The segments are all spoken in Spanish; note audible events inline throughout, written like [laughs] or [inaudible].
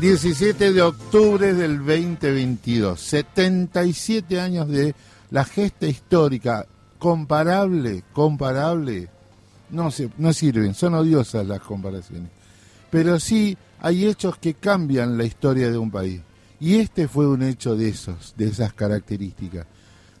17 de octubre del 2022, 77 años de la gesta histórica, comparable, comparable, no, se, no sirven, son odiosas las comparaciones, pero sí hay hechos que cambian la historia de un país, y este fue un hecho de esos, de esas características.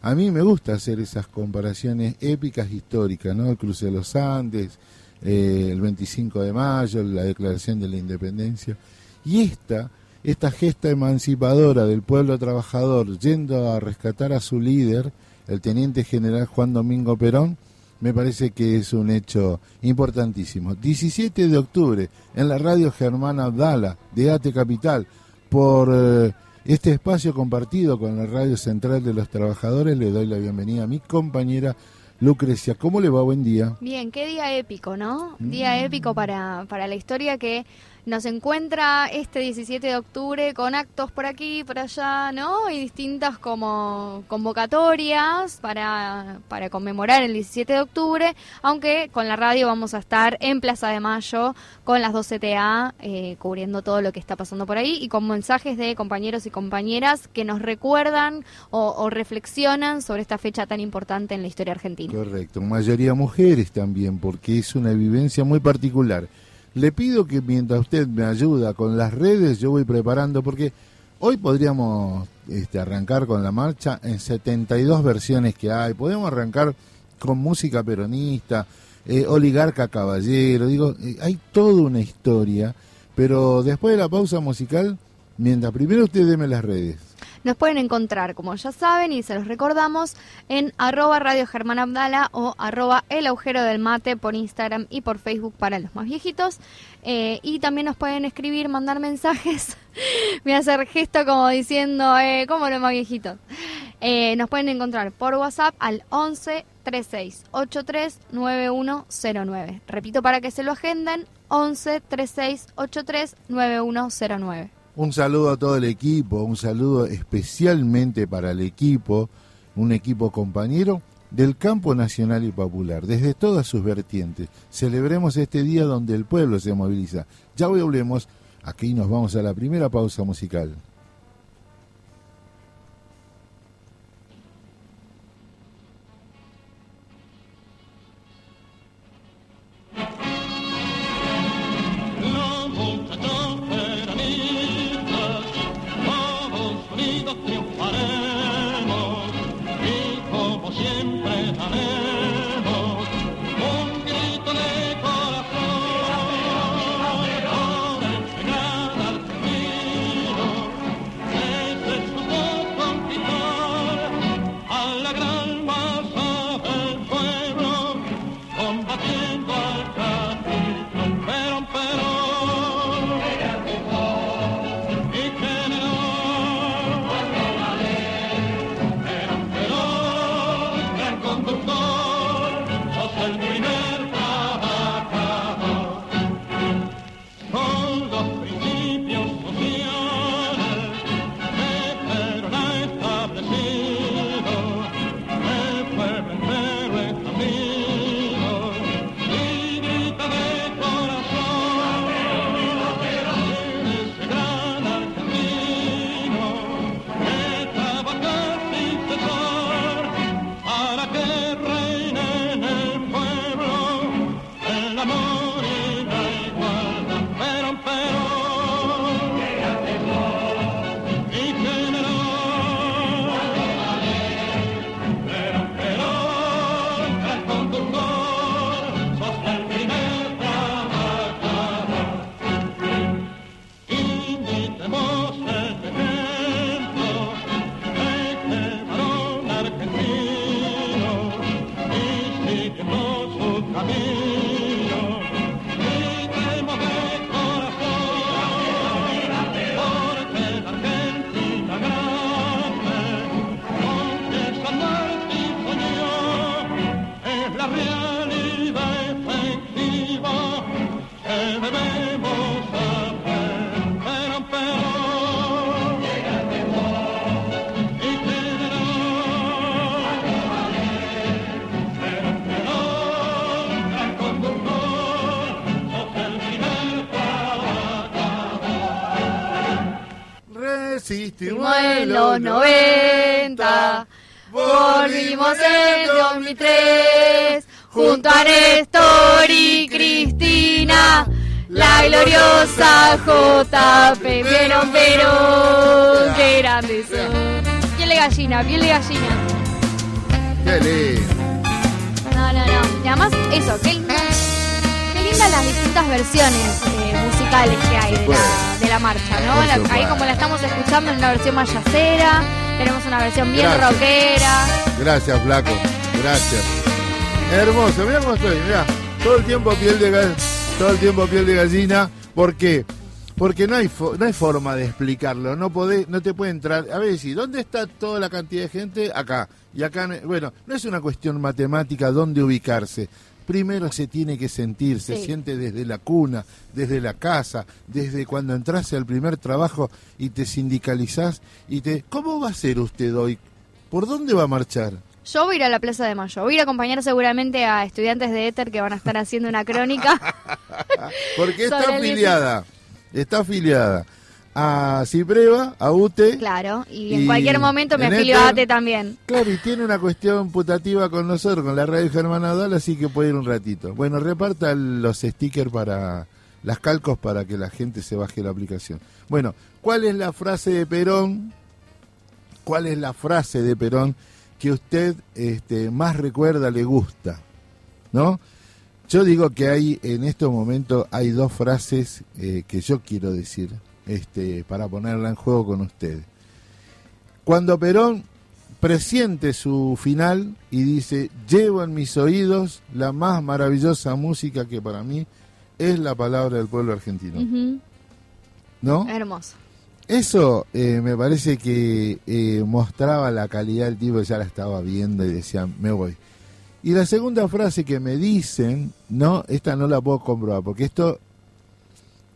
A mí me gusta hacer esas comparaciones épicas históricas, ¿no? El cruce de los Andes, eh, el 25 de mayo, la declaración de la independencia y esta, esta gesta emancipadora del pueblo trabajador yendo a rescatar a su líder, el teniente general Juan Domingo Perón, me parece que es un hecho importantísimo. 17 de octubre, en la radio Germana Abdala de ATE Capital, por eh, este espacio compartido con la Radio Central de los Trabajadores, le doy la bienvenida a mi compañera Lucrecia. ¿Cómo le va? Buen día. Bien, qué día épico, ¿no? Día mm. épico para, para la historia que nos encuentra este 17 de octubre con actos por aquí, por allá, ¿no? Y distintas como convocatorias para, para conmemorar el 17 de octubre, aunque con la radio vamos a estar en Plaza de Mayo con las 12 TA eh, cubriendo todo lo que está pasando por ahí y con mensajes de compañeros y compañeras que nos recuerdan o reflexionan sobre esta fecha tan importante en la historia argentina. Correcto, mayoría mujeres también, porque es una vivencia muy particular. Le pido que mientras usted me ayuda con las redes, yo voy preparando, porque hoy podríamos este, arrancar con la marcha en 72 versiones que hay. Podemos arrancar con música peronista, eh, oligarca caballero, digo, eh, hay toda una historia, pero después de la pausa musical, mientras primero usted deme las redes. Nos pueden encontrar, como ya saben, y se los recordamos, en arroba Radio Germán Abdala o arroba El Agujero del Mate por Instagram y por Facebook para los más viejitos. Eh, y también nos pueden escribir, mandar mensajes. [laughs] Me hacer gesto como diciendo, eh, ¿cómo los más viejitos? Eh, nos pueden encontrar por WhatsApp al 11 36 83 9109. Repito para que se lo agenden, 11 36 83 9109. Un saludo a todo el equipo, un saludo especialmente para el equipo, un equipo compañero del campo nacional y popular, desde todas sus vertientes. Celebremos este día donde el pueblo se moviliza. Ya volvemos, aquí nos vamos a la primera pausa musical. 2003, junto a Néstor y Cristina, la gloriosa JP, Perón, Perón, qué grandes son. Piel de gallina, piel de gallina. Qué lindo. No, no, no. Y además, eso, qué, linda- qué lindas las distintas versiones eh, musicales que hay de la, de la marcha, ¿no? La- ahí como la estamos escuchando en una versión más yacera, tenemos una versión bien Gracias. rockera. Gracias, flaco. Gracias. Hermoso. Mira cómo estoy. Mira. Todo el tiempo piel de gallina. Todo el tiempo piel de gallina. ¿Por qué? Porque no hay, fo- no hay forma de explicarlo. No podés, no te puede entrar. A ver, si ¿dónde está toda la cantidad de gente? Acá. Y acá, no- bueno, no es una cuestión matemática dónde ubicarse. Primero se tiene que sentir, se Sí. siente desde la cuna, desde la casa, desde cuando entraste al primer trabajo y te sindicalizás y te... ¿Cómo va a ser usted hoy? ¿Por dónde va a marchar? Yo voy a ir a la Plaza de Mayo. Voy a ir a acompañar seguramente a estudiantes de Éter que van a estar haciendo una crónica. [laughs] Porque está afiliada, está afiliada a Cipreva, a UTE. claro, y en Y cualquier momento me afilio a ATE también. Claro, y tiene una cuestión putativa con nosotros, con la radio Germán Adal, así que puede ir un ratito. Bueno, reparta los stickers para las calcos para que la gente se baje la aplicación. Bueno, ¿cuál es la frase de Perón? ¿Cuál es la frase de Perón que usted este, más recuerda, le gusta? ¿No? Yo digo que hay en estos momentos hay dos frases eh, que yo quiero decir este, para ponerla en juego con ustedes. Cuando Perón presiente su final y dice, llevo en mis oídos la más maravillosa música que para mí es la palabra del pueblo argentino. ¿No? Hermoso. Eso eh, me parece que eh, mostraba la calidad del tipo, ya la estaba viendo y decía, me voy. Y la segunda frase que me dicen, no, esta no la puedo comprobar, porque esto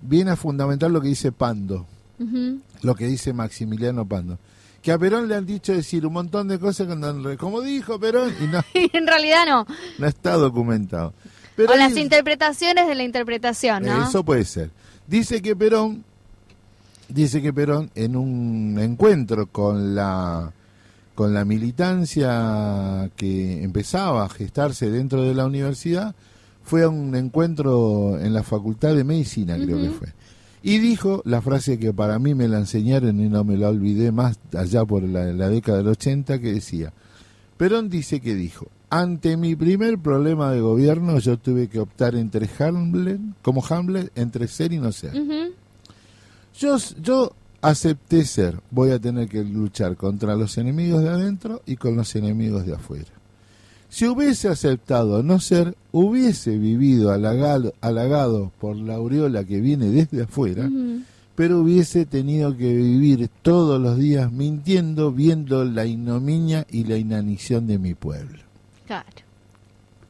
viene a fundamentar lo que dice Pando, lo que dice Maximiliano Pando. Que a Perón le han dicho decir un montón de cosas cuando- como dijo Perón y no, Y [laughs] en realidad no. no está documentado. Pero o las interpretaciones de la interpretación, ¿no? Eso puede ser. Dice que Perón, dice que Perón en un encuentro con la con la militancia que empezaba a gestarse dentro de la universidad, fue a un encuentro en la Facultad de Medicina, creo que fue. Y dijo la frase que para mí me la enseñaron y no me la olvidé más allá por la, la década del 80, que decía, Perón dice que dijo, ante mi primer problema de gobierno yo tuve que optar entre Hamlet, como Hamlet, entre ser y no ser. Yo, yo acepté ser, voy a tener que luchar contra los enemigos de adentro y con los enemigos de afuera. Si hubiese aceptado no ser, hubiese vivido halagado, halagado por la aureola que viene desde afuera, pero hubiese tenido que vivir todos los días mintiendo, viendo la ignominia y la inanición de mi pueblo. Claro.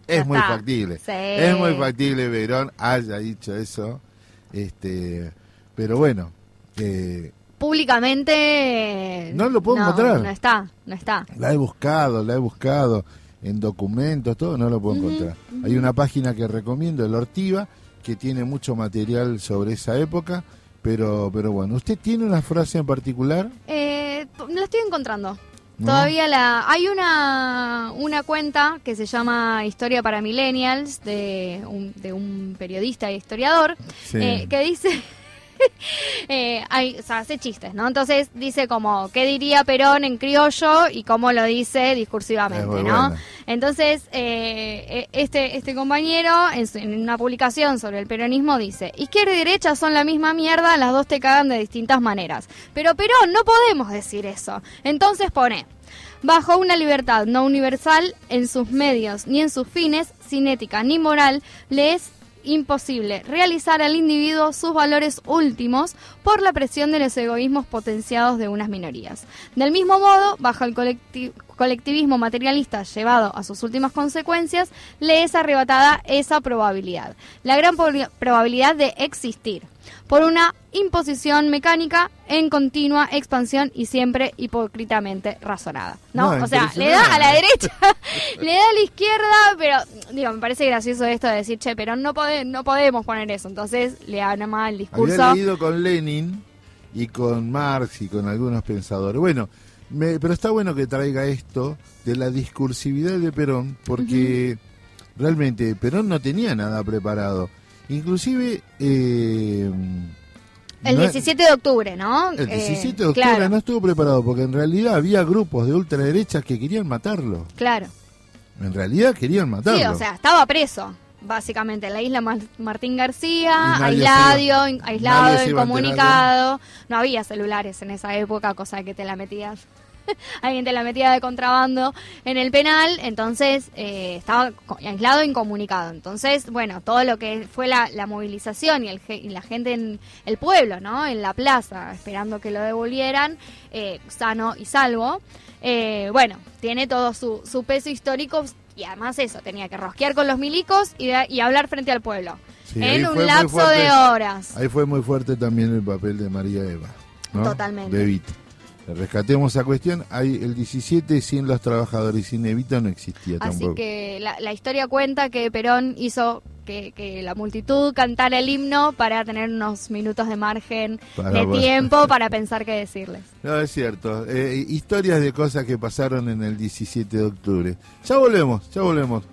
Es Ya muy está. factible. Sí. Es muy factible Verón haya dicho eso. Este, pero bueno, eh, Públicamente. No lo puedo encontrar. No está, no está. la he buscado, la he buscado en documentos, todo, no lo puedo encontrar. Hay una página que recomiendo, el Ortiva, que tiene mucho material sobre esa época, pero, pero bueno, ¿usted tiene una frase en particular? Eh, la estoy encontrando. ¿No? Todavía la hay una una cuenta que se llama Historia para Millennials de un, de un periodista e historiador Sí. eh, que dice [laughs] eh, hay, o sea, hace chistes, ¿no? Entonces dice como qué diría Perón en criollo y cómo lo dice discursivamente, ¿no? buena. Entonces eh, eh, este este compañero en, su- en una publicación sobre el peronismo dice izquierda y derecha son la misma mierda, las dos te cagan de distintas maneras, pero Perón no podemos decir eso. Entonces pone Bajo una libertad no universal en sus medios ni en sus fines, sin ética ni moral, le es imposible realizar al individuo sus valores últimos por la presión de los egoísmos potenciados de unas minorías. Del mismo modo, bajo el colecti- colectivismo materialista llevado a sus últimas consecuencias, le es arrebatada esa probabilidad, la gran prob- probabilidad de existir, por una imposición mecánica en continua expansión y siempre hipócritamente razonada. ¿no? No, o sea, le da a la derecha, [laughs] le da a la izquierda, pero digo, me parece gracioso esto de decir, che, pero no, pode- no podemos poner eso. Entonces le arma el discurso. Había leído con Lenin y con Marx y con algunos pensadores. Bueno, pero está bueno que traiga esto de la discursividad de Perón, porque realmente Perón no tenía nada preparado. Inclusive... Eh, el 17 de octubre, ¿no? El 17 eh, de octubre no estuvo preparado porque en realidad había grupos de ultraderechas que querían matarlo. Claro. En realidad querían matarlo. Sí, o sea, estaba preso, básicamente, en la isla Martín García, aislado, aislado, incomunicado. No había celulares en esa época, cosa que te la metías [laughs] alguien te la metía de contrabando en el penal, entonces eh, estaba aislado e incomunicado. Entonces, bueno, todo lo que fue la, movilización y, el, y, la gente en el pueblo, ¿no? En la plaza, esperando que lo devolvieran, eh, sano y salvo. Eh, bueno, tiene todo su, su, peso histórico y además eso, tenía que rosquear con los milicos y, y hablar frente al pueblo. en un lapso de horas. Ahí fue muy fuerte también el papel de María Eva. Totalmente. De rescatemos esa cuestión. Hay el 17 sin los trabajadores, sin Evita no existía Así que la, historia cuenta que Perón hizo que, la multitud cantara el himno para tener unos minutos de margen de tiempo para pensar qué decirles. [laughs] No, es cierto. Eh, historias de cosas que pasaron en el 17 de octubre. Ya volvemos, ya volvemos.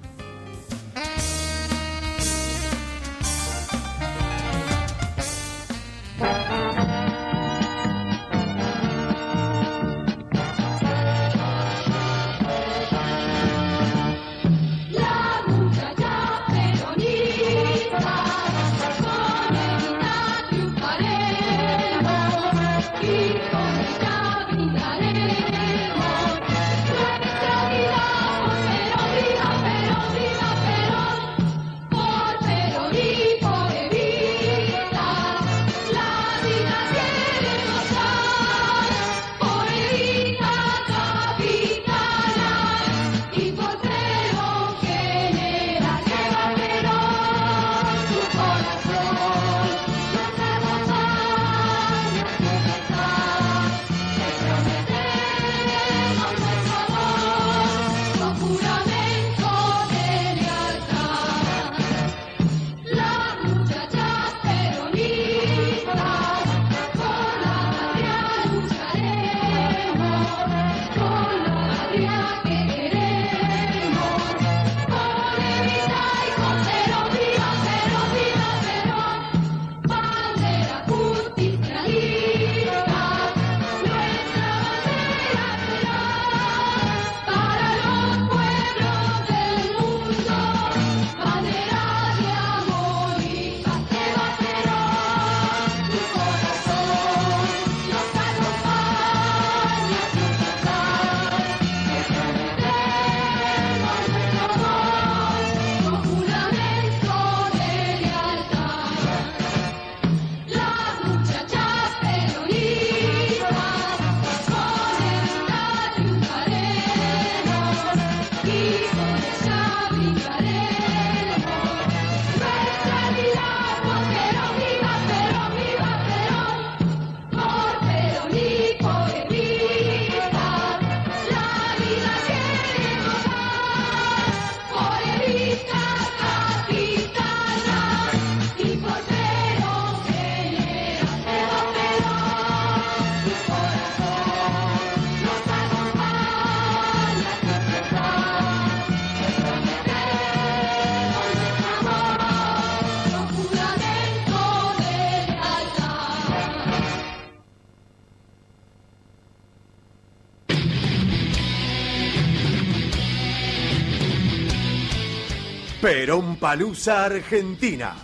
Palusa Argentina.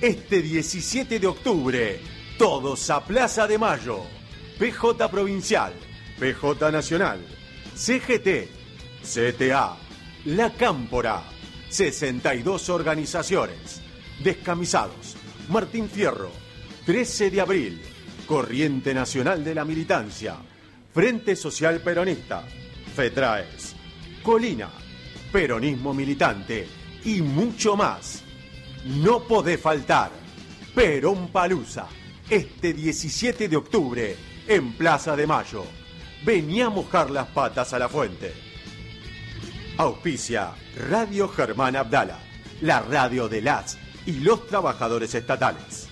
Este 17 de octubre, todos a Plaza de Mayo. PJ Provincial, PJ Nacional, CGT, CTA, La Cámpora, 62 organizaciones. Descamisados, Martín Fierro, 13 de abril, Corriente Nacional de la Militancia, Frente Social Peronista, FETRAES, Colina, Peronismo Militante y mucho más. No podés faltar. Perón Palusa, este 17 de octubre, en Plaza de Mayo. Vení a mojar las patas a la fuente. Auspicia Radio Germán Abdala, la radio de las y los trabajadores estatales.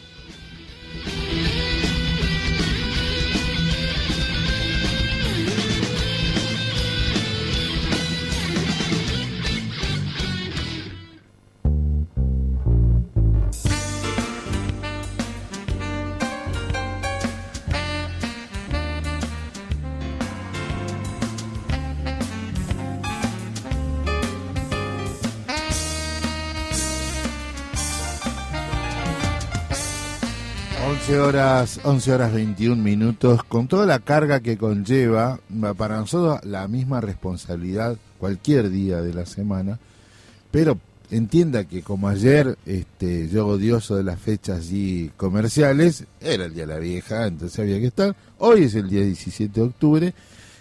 Horas, 11 horas 21 minutos, con toda la carga que conlleva, para nosotros la misma responsabilidad cualquier día de la semana, pero entienda que como ayer este, yo odioso de las fechas y comerciales, era el día de la vieja, entonces había que estar, hoy es el día 17 de octubre,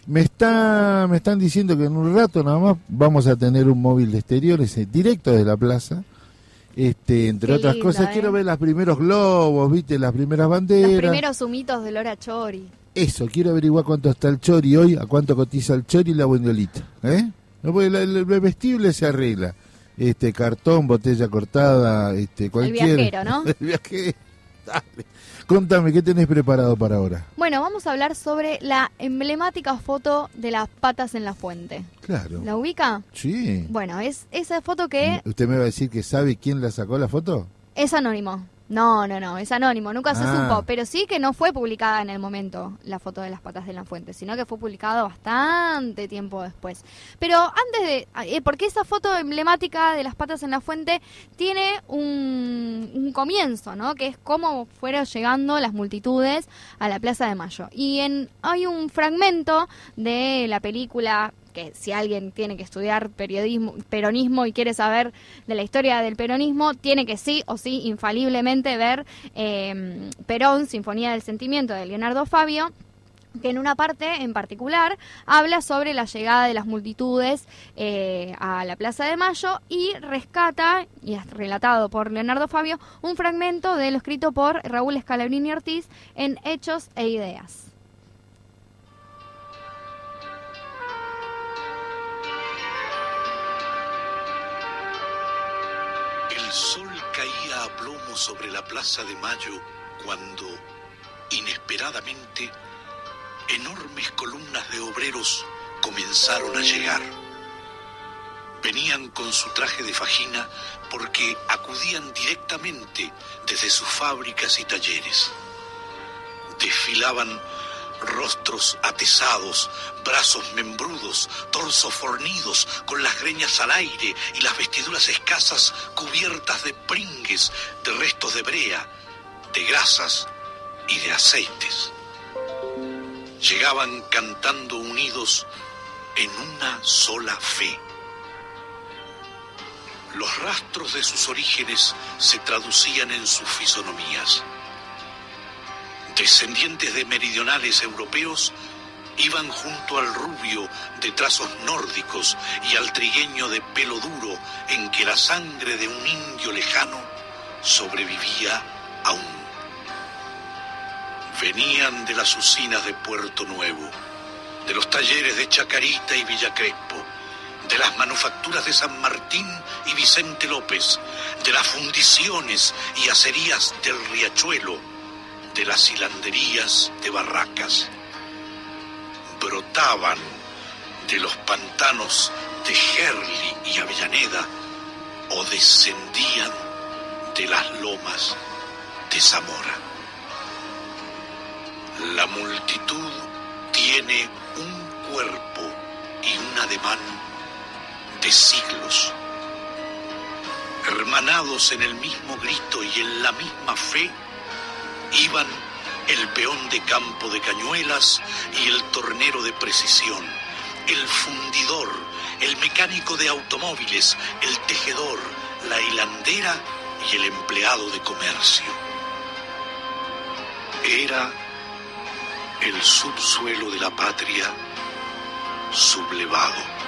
me, está, me están diciendo que en un rato nada más vamos a tener un móvil de exteriores eh, directo desde la plaza, este, entre otras cosas, quiero ¿eh? ver los primeros globos, viste, las primeras banderas. Los primeros humitos de Lora Chori. Eso, quiero averiguar cuánto está el Chori hoy, a cuánto cotiza el Chori y la buñolita. ¿eh? No, el, vestible se arregla. Este, cartón, botella cortada, este, cualquier... [laughs] El viajero, ¿no? el viajero. Dale. Contame, ¿qué tenés preparado para ahora? Bueno, vamos a hablar sobre la emblemática foto de las patas en la fuente. Claro. ¿La ubica? Sí. Bueno, es esa foto que... ¿Usted me va a decir que sabe quién la sacó la foto? Es anónimo. No, no, no, es anónimo, nunca se Ah. supo, pero sí que no fue publicada en el momento la foto de las patas de la fuente, sino que fue publicado bastante tiempo después. Pero antes de, eh, porque esa foto emblemática de las patas en la fuente tiene un, un comienzo, ¿no? Que es cómo fueron llegando las multitudes a la Plaza de Mayo. Y en, hay un fragmento de la película que si alguien tiene que estudiar periodismo, peronismo y quiere saber de la historia del peronismo, tiene que sí o sí infaliblemente ver eh, Perón, Sinfonía del Sentimiento de Leonardo Fabio que en una parte en particular habla sobre la llegada de las multitudes eh, a la Plaza de Mayo y rescata, y es relatado por Leonardo Fabio, un fragmento de lo escrito por Raúl Scalabrini Ortiz en Hechos e Ideas. El sol caía a plomo sobre la Plaza de Mayo cuando, inesperadamente, enormes columnas de obreros comenzaron a llegar. Venían con su traje de fajina porque acudían directamente desde sus fábricas y talleres. Desfilaban rostros atesados, brazos membrudos, torsos fornidos, con las greñas al aire y las vestiduras escasas cubiertas de pringues, de restos de brea, de grasas y de aceites. Llegaban cantando unidos en una sola fe. Los rastros de sus orígenes se traducían en sus fisonomías descendientes de meridionales europeos, iban junto al rubio de trazos nórdicos y al trigueño de pelo duro en que la sangre de un indio lejano sobrevivía aún. Venían de las usinas de Puerto Nuevo, de los talleres de Chacarita y Villa Crespo, de las manufacturas de San Martín y Vicente López, de las fundiciones y acerías del Riachuelo, de las hilanderías de Barracas. Brotaban de los pantanos de Gerli y Avellaneda o descendían de las lomas de Zamora. La multitud tiene un cuerpo y un ademán de siglos. Hermanados en el mismo grito y en la misma fe, iban el peón de campo de cañuelas y el tornero de precisión, el fundidor, el mecánico de automóviles, el tejedor, la hilandera y el empleado de comercio. Era el subsuelo de la patria sublevado.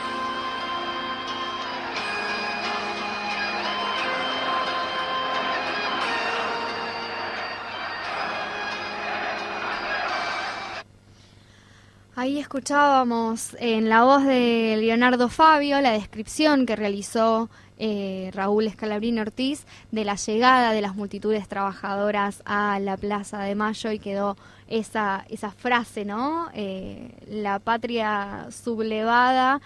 Ahí escuchábamos en la voz de Leonardo Fabio la descripción que realizó eh, Raúl Escalabrini Ortiz de la llegada de las multitudes trabajadoras a la Plaza de Mayo y quedó esa, esa frase, ¿no? Eh, la patria sublevada,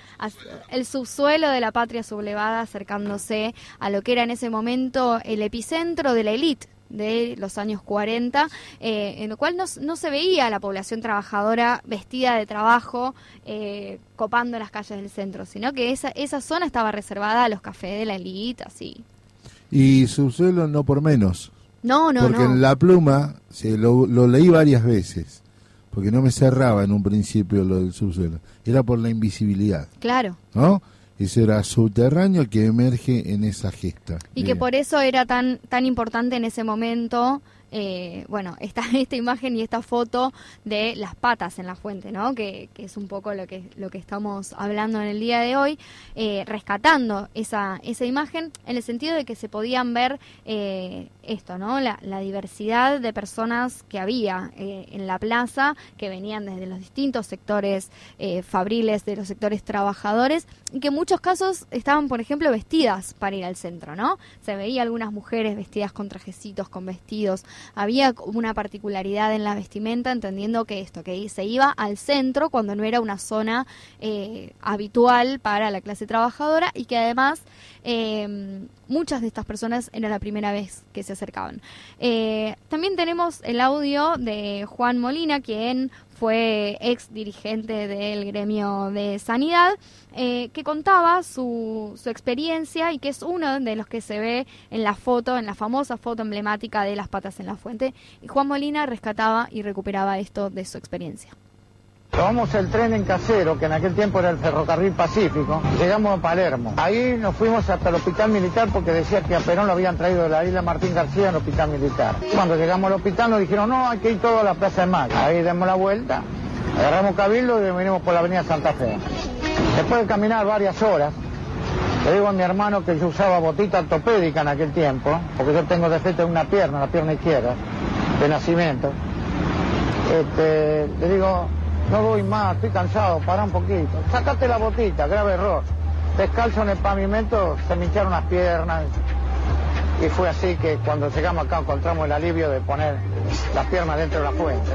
el subsuelo de la patria sublevada acercándose a lo que era en ese momento el epicentro de la élite de los años 40, eh, en lo cual no, no se veía la población trabajadora vestida de trabajo eh, copando las calles del centro, sino que esa, esa zona estaba reservada a los cafés de la élite, así. Y subsuelo no por menos. No, no, porque no. en la pluma se lo, lo leí varias veces, porque no me cerraba en un principio lo del subsuelo. Era por la invisibilidad, Claro. ¿no? Ese era subterráneo que emerge en esa gesta. Y que por eso era tan, tan importante en ese momento, eh, bueno, [laughs] esta, esta imagen y esta foto de las patas en la fuente, ¿no? Que, que es un poco lo que, lo que estamos hablando en el día de hoy, eh, rescatando esa, esa imagen en el sentido de que se podían ver eh, esto, ¿no? La, la diversidad de personas que había eh, en la plaza, que venían desde los distintos sectores eh, fabriles, de los sectores trabajadores, y que en muchos casos estaban, por ejemplo, vestidas para ir al centro, ¿no? Se veía algunas mujeres vestidas con trajecitos, con vestidos. Había una particularidad en la vestimenta, entendiendo que esto, que se iba al centro cuando no era una zona eh, habitual para la clase trabajadora y que además eh, muchas de estas personas era la primera vez que se acercaban. Eh, también tenemos el audio de Juan Molina, quien fue ex dirigente del gremio de sanidad, eh, que contaba su, su experiencia y que es uno de los que se ve en la foto, en la famosa foto emblemática de las patas en la fuente. Y Juan Molina rescataba y recuperaba esto de su experiencia. Tomamos el tren en casero, que en aquel tiempo era el ferrocarril Pacífico, llegamos a Palermo. Ahí nos fuimos hasta el hospital militar porque decía que a Perón lo habían traído de la isla Martín García al hospital militar. Cuando llegamos al hospital nos dijeron, no, hay que ir todo a la Plaza de Mayo. Ahí demos la vuelta, agarramos Cabildo y venimos por la avenida Santa Fe. Después de caminar varias horas, le digo a mi hermano que yo usaba botita ortopédica en aquel tiempo, porque yo tengo defecto en una pierna, la pierna izquierda, de nacimiento. Este, le digo, no voy más, estoy cansado, para un poquito. Sácate la botita, grave error. Descalzo en el pavimento, se me hincharon las piernas. Y fue así que cuando llegamos acá encontramos el alivio de poner las piernas dentro de la fuente.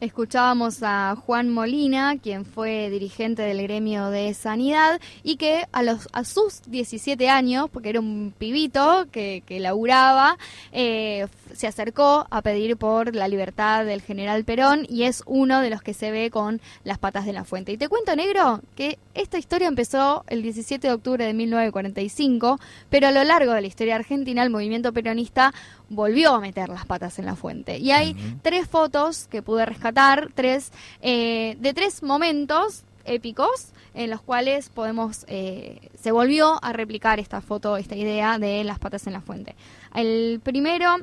Escuchábamos a Juan Molina, quien fue dirigente del gremio de sanidad y que a, los, a sus 17 años, porque era un pibito que, que laburaba, eh, se acercó a pedir por la libertad del general Perón y es uno de los que se ve con las patas de la fuente. Y te cuento, negro, que esta historia empezó el 17 de octubre de 1945, pero a lo largo de la historia argentina el movimiento peronista volvió a meter las patas en la fuente. Y hay tres fotos que pude rescatar, tres eh, de tres momentos épicos en los cuales podemos eh, se volvió a replicar esta foto, esta idea de las patas en la fuente. El primero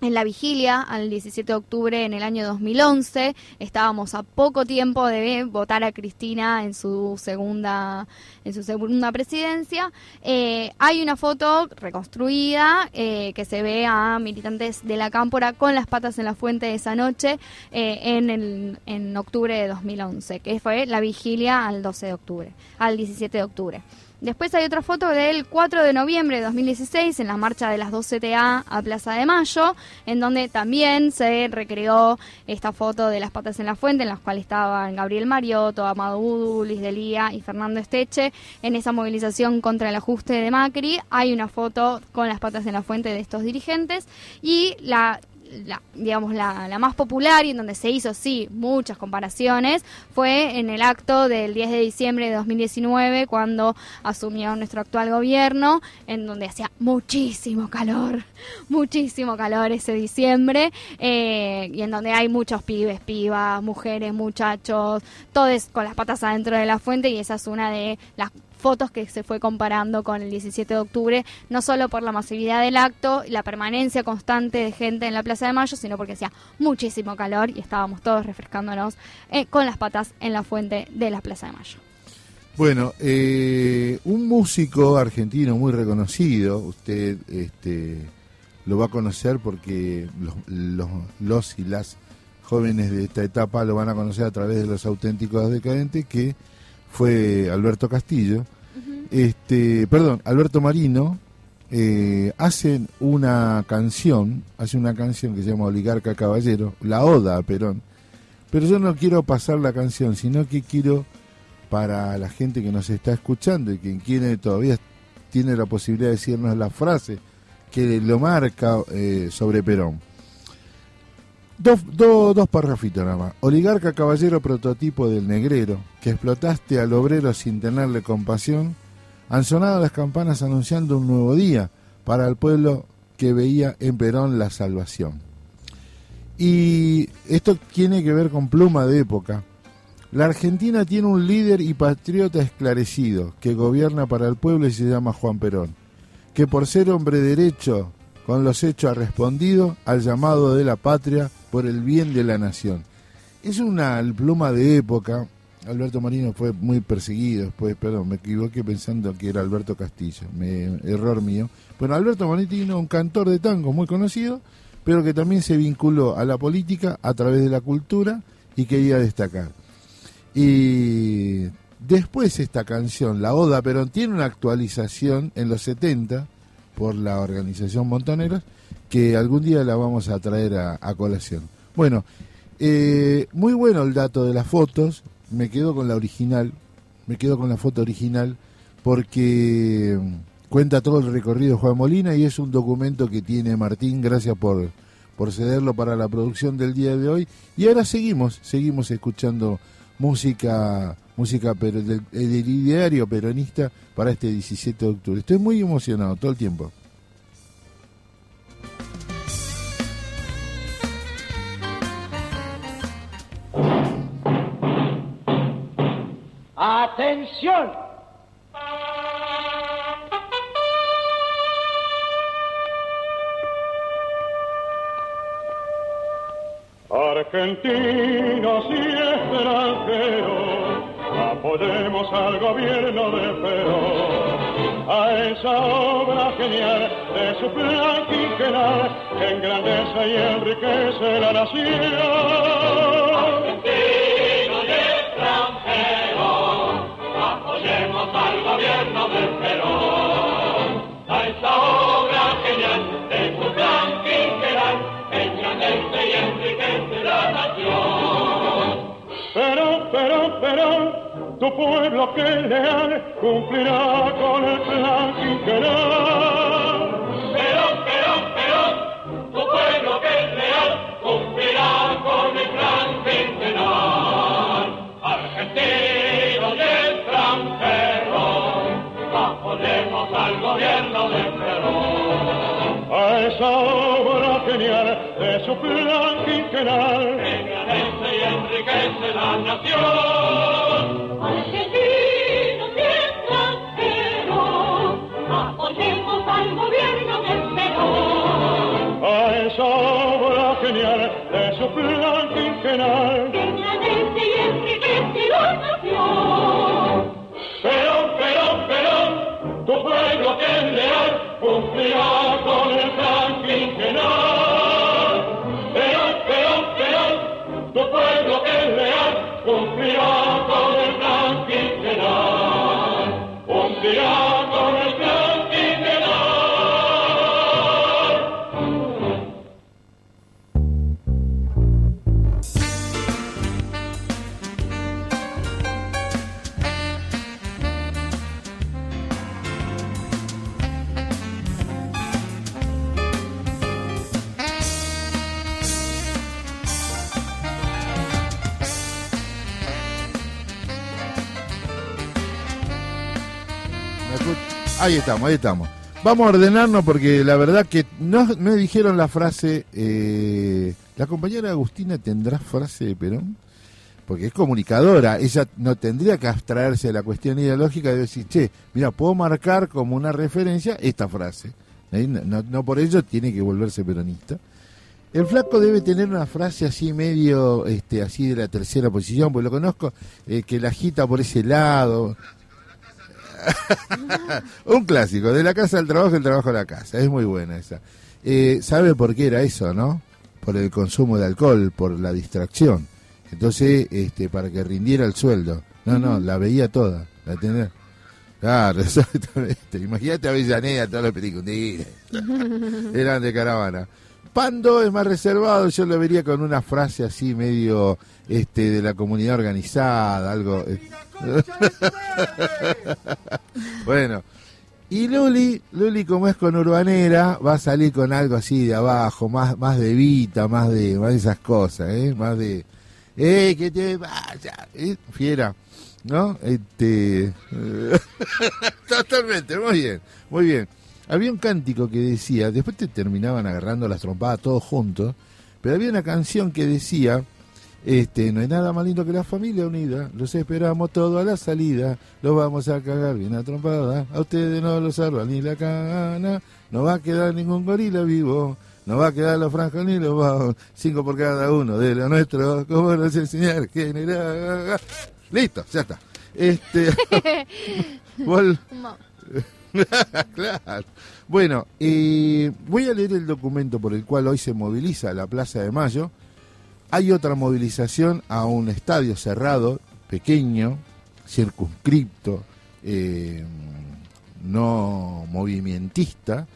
en la vigilia al 17 de octubre en el año 2011 estábamos a poco tiempo de votar a Cristina en su segunda en su segunda presidencia. Eh, hay una foto reconstruida eh, que se ve a militantes de la cámpora con las patas en la fuente esa noche eh, en, el, en octubre de 2011 que fue la vigilia al 12 de octubre al 17 de octubre Después hay otra foto del 4 de noviembre de 2016 en la marcha de las 2CTA a Plaza de Mayo, en donde también se recreó esta foto de las patas en la fuente, en las cuales estaban Gabriel Mariotto, Amado Udu, Luis Delía y Fernando Esteche. En esa movilización contra el ajuste de Macri hay una foto con las patas en la fuente de estos dirigentes y la la, digamos, la, la, más popular y en donde se hizo, sí, muchas comparaciones, fue en el acto del 10 de diciembre de 2019, cuando asumió nuestro actual gobierno, en donde hacía muchísimo calor, [laughs] muchísimo calor ese diciembre, eh, y en donde hay muchos pibes, pibas, mujeres, muchachos, todos con las patas adentro de la fuente, y esa es una de las fotos que se fue comparando con el 17 de octubre, no solo por la masividad del acto y la permanencia constante de gente en la Plaza de Mayo, sino porque hacía muchísimo calor y estábamos todos refrescándonos eh, con las patas en la fuente de la Plaza de Mayo. Bueno, eh, un músico argentino muy reconocido, usted este, lo va a conocer porque los, los, los y las jóvenes de esta etapa lo van a conocer a través de los auténticos decadentes, que fue Alberto Castillo. Este, perdón, Alberto Marino, eh, hacen una canción, hace una canción que se llama Oligarca Caballero, la oda a Perón, pero yo no quiero pasar la canción, sino que quiero para la gente que nos está escuchando y quien quiere todavía tiene la posibilidad de decirnos la frase que lo marca eh, sobre Perón. Dos, do, dos parrafitos nada más. Oligarca caballero prototipo del negrero, que explotaste al obrero sin tenerle compasión, han sonado las campanas anunciando un nuevo día para el pueblo que veía en Perón la salvación. Y esto tiene que ver con pluma de época. La Argentina tiene un líder y patriota esclarecido que gobierna para el pueblo y se llama Juan Perón, que por ser hombre derecho con los hechos ha respondido al llamado de la patria por el bien de la nación. Es una pluma de época. Alberto Marino fue muy perseguido después, perdón, me equivoqué pensando que era Alberto Castillo, error mío. Bueno, Alberto Marino, un cantor de tango muy conocido, pero que también se vinculó a la política a través de la cultura y quería destacar. Y después esta canción, La Oda Perón, tiene una actualización en los 70 por la organización Montoneros, que algún día la vamos a traer a, colación. Bueno, eh, muy bueno el dato de las fotos, me quedo con la original, me quedo con la foto original porque cuenta todo el recorrido Juan Molina y es un documento que tiene Martín, gracias por, por cederlo para la producción del día de hoy. Y ahora seguimos, seguimos escuchando música música pero del, del ideario peronista para este 17 de octubre. Estoy muy emocionado todo el tiempo. Atención Argentinos y extranjeros, apoyemos al gobierno de Perón, a esa obra genial de su plan quinquenal que engrandece y enriquece la nación. Gobierno de Perón, a esa obra genial de su plan quinquenal engrandece y enriquece la nación. Pero, pero, pero, tu pueblo que es leal cumplirá con el plan quinquenal. Pero, pero, pero, tu pueblo que es leal cumplirá con el plan quinquenal. Argentino apoyemos al gobierno de Perón. A esa obra genial de su plan quinquenal. Engrandece y enriquece la nación. Argentinos y extranjeros, apoyemos al gobierno de Perón. A esa obra genial de su plan quinquenal. Tu pueblo leal cumplirá con el plan quinquenal. Perón, Perón, Perón, tu pueblo es leal cumplirá Ahí estamos, ahí estamos. Vamos a ordenarnos porque la verdad que no me dijeron la frase. eh, ¿La compañera Agustina tendrá frase de Perón? Porque es comunicadora, ella no tendría que abstraerse de la cuestión ideológica de decir, che, mira, puedo marcar como una referencia esta frase. ¿eh? No, no- no por ello tiene que volverse peronista. El flaco debe tener una frase así medio, este, así de la tercera posición, porque lo conozco, eh, que la agita por ese lado. [laughs] Un clásico, de la casa al trabajo, el trabajo a la casa. Es muy buena esa. Eh, ¿Sabe por qué era eso, no? Por el consumo de alcohol, por la distracción. Entonces, este, para que rindiera el sueldo. No, no, la veía toda. La tenía. Claro, [laughs] exactamente. Imagínate a Avellaneda, todas las películas. [laughs] Eran de caravana. Pando es más reservado, yo lo vería con una frase así medio este de la comunidad organizada, algo. eh. [laughs] bueno, y Luli, Luli como es con urbanera, va a salir con algo así de abajo, más más de Vita, más de más de esas cosas, ¿eh? Más de ¡Eh, que te vaya! ¿eh? Fiera, ¿no? Este [laughs] Totalmente, muy bien, muy bien. Había un cántico que decía, después te terminaban agarrando las trompadas todos juntos, pero había una canción que decía, este, no hay nada más lindo que la familia unida, los esperamos todos a la salida, los vamos a cagar bien a trompada, a ustedes no los salvan ni la cana, no va a quedar ningún gorila vivo, no va a quedar los francos ni los bajos, cinco por cada uno de los nuestros, como nos enseñar general. Listo, ya está. Este, [laughs] vol- [laughs] claro. Bueno, eh, voy a leer el documento por el cual hoy se moviliza la Plaza de Mayo. Hay otra movilización a un estadio cerrado, pequeño, circunscripto, eh, no movimentista,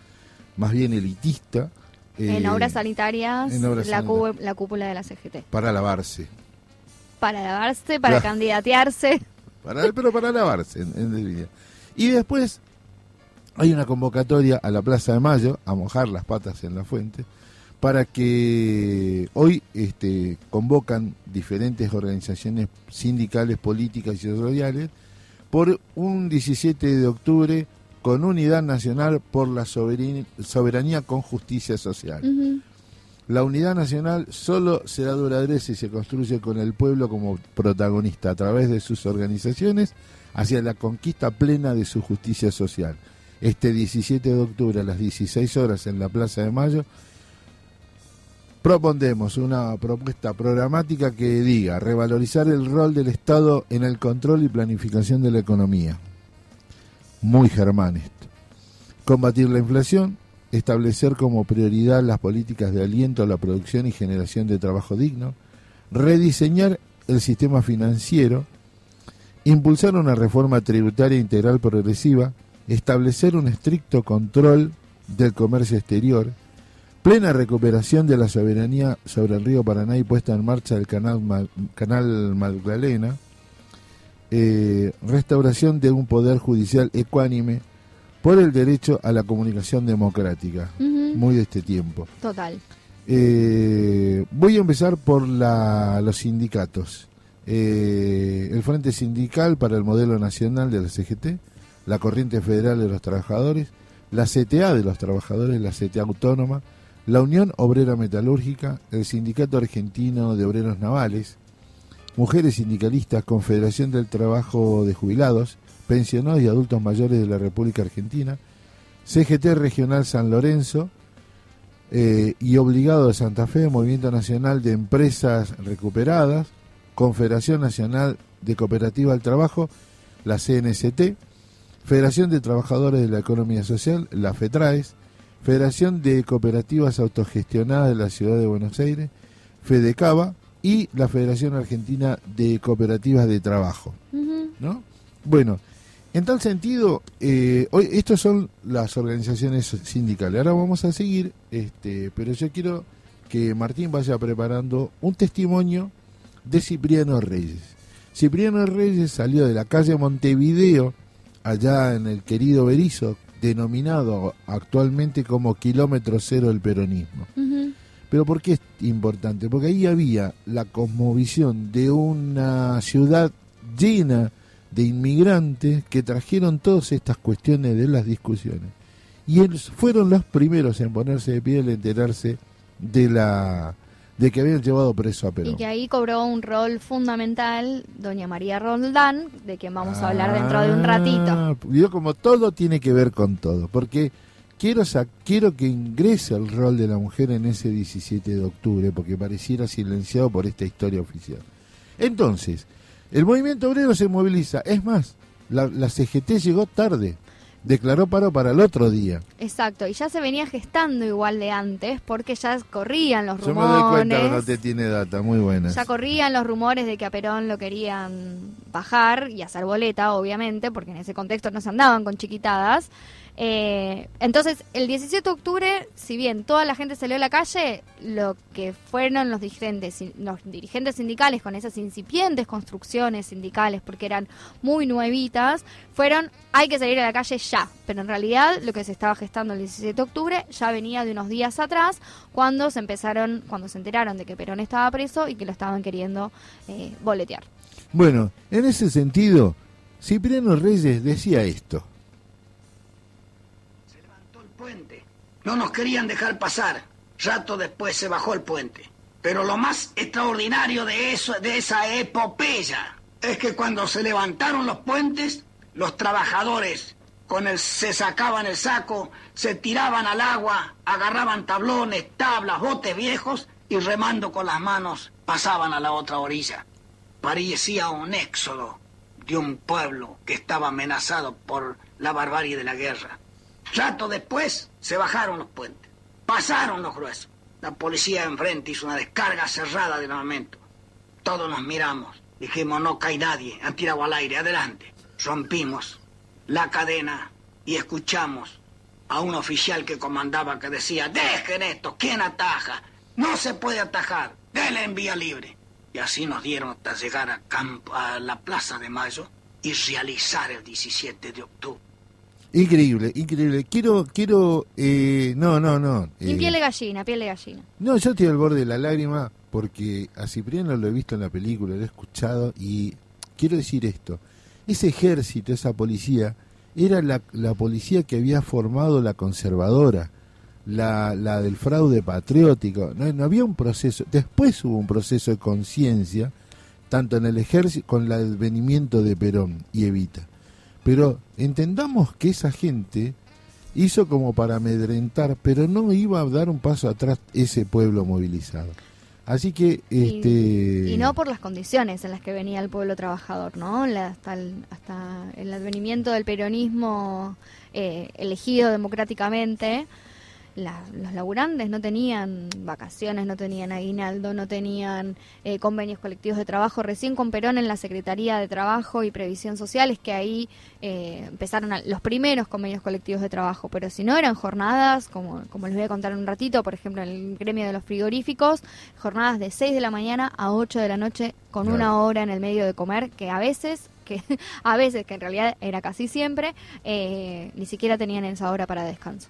más bien elitista. en eh, obras sanitarias, en obras la, sanitarias. cú- la cúpula de la CGT. Para lavarse. Para lavarse, para Claro. candidatearse. Para, pero para lavarse, en, en. Y después hay una convocatoria a la Plaza de Mayo, a mojar las patas en la fuente, para que hoy este, convocan diferentes organizaciones sindicales, políticas y sociales por un 17 de octubre con unidad nacional por la soberanía, soberanía con justicia social. La unidad nacional solo será duradera si se construye con el pueblo como protagonista a través de sus organizaciones hacia la conquista plena de su justicia social. Este 17 de octubre a las 16 horas en la Plaza de Mayo propondemos una propuesta programática que diga revalorizar el rol del Estado en el control y planificación de la economía. Muy germán esto. Combatir la inflación, establecer como prioridad las políticas de aliento a la producción y generación de trabajo digno, rediseñar el sistema financiero, impulsar una reforma tributaria integral progresiva, establecer un estricto control del comercio exterior, plena recuperación de la soberanía sobre el río Paraná y puesta en marcha del canal, canal Magdalena, eh, restauración de un poder judicial ecuánime por el derecho a la comunicación democrática, muy de este tiempo. Total. Eh, voy a empezar por la- los sindicatos. Eh, el Frente Sindical para el Modelo Nacional de la CGT, la Corriente Federal de los Trabajadores, la CTA de los Trabajadores, la CTA Autónoma, la Unión Obrera Metalúrgica, el Sindicato Argentino de Obreros Navales, Mujeres Sindicalistas, Confederación del Trabajo de Jubilados, Pensionados y Adultos Mayores de la República Argentina, CGT Regional San Lorenzo, eh, y Obligado de Santa Fe, Movimiento Nacional de Empresas Recuperadas, Confederación Nacional de Cooperativa al Trabajo, la CNCT, Federación de Trabajadores de la Economía Social, la FETRAES, Federación de Cooperativas Autogestionadas de la Ciudad de Buenos Aires, FEDECABA y la Federación Argentina de Cooperativas de Trabajo. ¿no? Bueno, en tal sentido, eh, hoy estas son las organizaciones sindicales. Ahora vamos a seguir, este, pero yo quiero que Martín vaya preparando un testimonio de Cipriano Reyes. Cipriano Reyes salió de la calle Montevideo, allá en el querido Berizo, denominado actualmente como kilómetro cero del peronismo. Pero ¿por qué es importante? Porque ahí había la cosmovisión de una ciudad llena de inmigrantes que trajeron todas estas cuestiones de las discusiones. Y ellos fueron los primeros en ponerse de pie al enterarse de la de que habían llevado preso a Perón. Y que ahí cobró un rol fundamental doña María Roldán, de quien vamos a hablar dentro de un ratito. Ah, Yo como todo tiene que ver con todo, porque quiero quiero que ingrese el rol de la mujer en ese 17 de octubre, porque pareciera silenciado por esta historia oficial. Entonces, el movimiento obrero se moviliza. Es más, la, la CGT llegó tarde, declaró paro para el otro día. Exacto, y ya se venía gestando igual de antes, porque ya corrían los Yo me doy cuenta que no rumores. te tiene data, muy buenas. Ya corrían los rumores de que a Perón lo querían bajar y hacer boleta, obviamente, porque en ese contexto no se andaban con chiquitadas. Eh, entonces, el 17 de octubre, si bien toda la gente salió a la calle, lo que fueron los dirigentes, los dirigentes sindicales con esas incipientes construcciones sindicales, porque eran muy nuevitas, fueron hay que salir a la calle ya. Pero en realidad lo que se estaba gestando el 17 de octubre ya venía de unos días atrás, cuando se empezaron, cuando se enteraron de que Perón estaba preso y que lo estaban queriendo eh, boletear. Bueno, en ese sentido, Cipriano Reyes decía esto. Se levantó el No nos querían dejar pasar. Rato después se bajó el puente. Pero lo más extraordinario de eso, de esa epopeya, es que cuando se levantaron los puentes, los trabajadores con el, se sacaban el saco, se tiraban al agua, agarraban tablones, tablas, botes viejos y remando con las manos pasaban a la otra orilla. Parecía un éxodo de un pueblo que estaba amenazado por la barbarie de la guerra. Rato después se bajaron los puentes, pasaron los gruesos. La policía enfrente hizo una descarga cerrada del armamento. Todos nos miramos, dijimos no cae nadie, han tirado al aire, adelante. Rompimos la cadena y escuchamos a un oficial que comandaba que decía, dejen esto, ¿quién ataja? No se puede atajar, denle en vía libre. Y así nos dieron hasta llegar a, campo, a la Plaza de Mayo y realizar el 17 de octubre. Increíble, increíble. Quiero, quiero, eh, no, no, no. Y eh, piel de gallina, piel de gallina. No, yo estoy al borde de la lágrima porque a Cipriano lo he visto en la película, lo he escuchado y quiero decir esto. Ese ejército, esa policía, era la, la policía que había formado la conservadora, la, la del fraude patriótico. No, no había un proceso, después hubo un proceso de conciencia, tanto en el ejército, con el advenimiento de Perón y Evita. Pero entendamos que esa gente hizo como para amedrentar, pero no iba a dar un paso atrás ese pueblo movilizado. Así que, este... Y, y no por las condiciones en las que venía el pueblo trabajador, ¿no? La- hasta, el, hasta el advenimiento del peronismo eh, elegido democráticamente, la- los laburantes no tenían vacaciones, no tenían aguinaldo, no tenían eh, convenios colectivos de trabajo. Recién con Perón en la Secretaría de Trabajo y Previsión Social es que ahí eh, empezaron a- los primeros convenios colectivos de trabajo, pero si no eran jornadas, como, como les voy a contar en un ratito, por ejemplo, en el gremio de los frigoríficos, jornadas de 6 de la mañana a 8 de la noche con Claro. una hora en el medio de comer, que a veces, que [laughs] a veces, que en realidad era casi siempre, eh, ni siquiera tenían esa hora para descanso.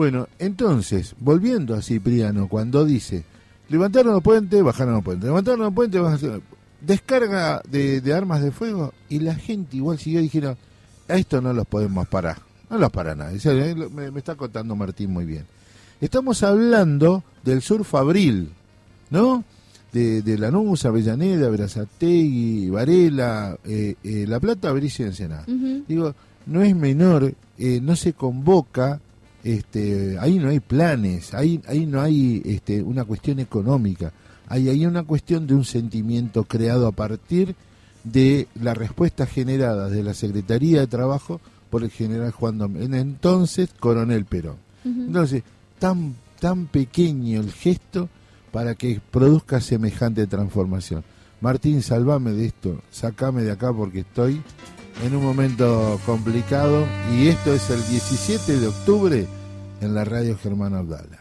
Bueno, entonces, volviendo a Cipriano, cuando dice, levantaron los puentes, bajaron los puentes, levantaron los puentes, bajaron... Descarga de, de armas de fuego y la gente igual siguió y dijeron, a esto no los podemos parar, no los para nadie. O sea, eh, me, me está contando Martín muy bien. Estamos hablando del sur Fabril, ¿no? De, de Lanús, Avellaneda, Berazategui, Varela, eh, eh, La Plata, Bericia y Ensenada. Digo, no es menor, eh, no se convoca, este, ahí no hay planes, ahí, ahí no hay este, una cuestión económica, hay ahí una cuestión de un sentimiento creado a partir de la respuesta generada de la Secretaría de Trabajo por el general Juan Dom, en entonces coronel Perón. Entonces, tan, tan pequeño el gesto para que produzca semejante transformación. Martín, salvame de esto, sacame de acá porque estoy en un momento complicado y esto es el 17 de octubre en la radio Germán Abdala.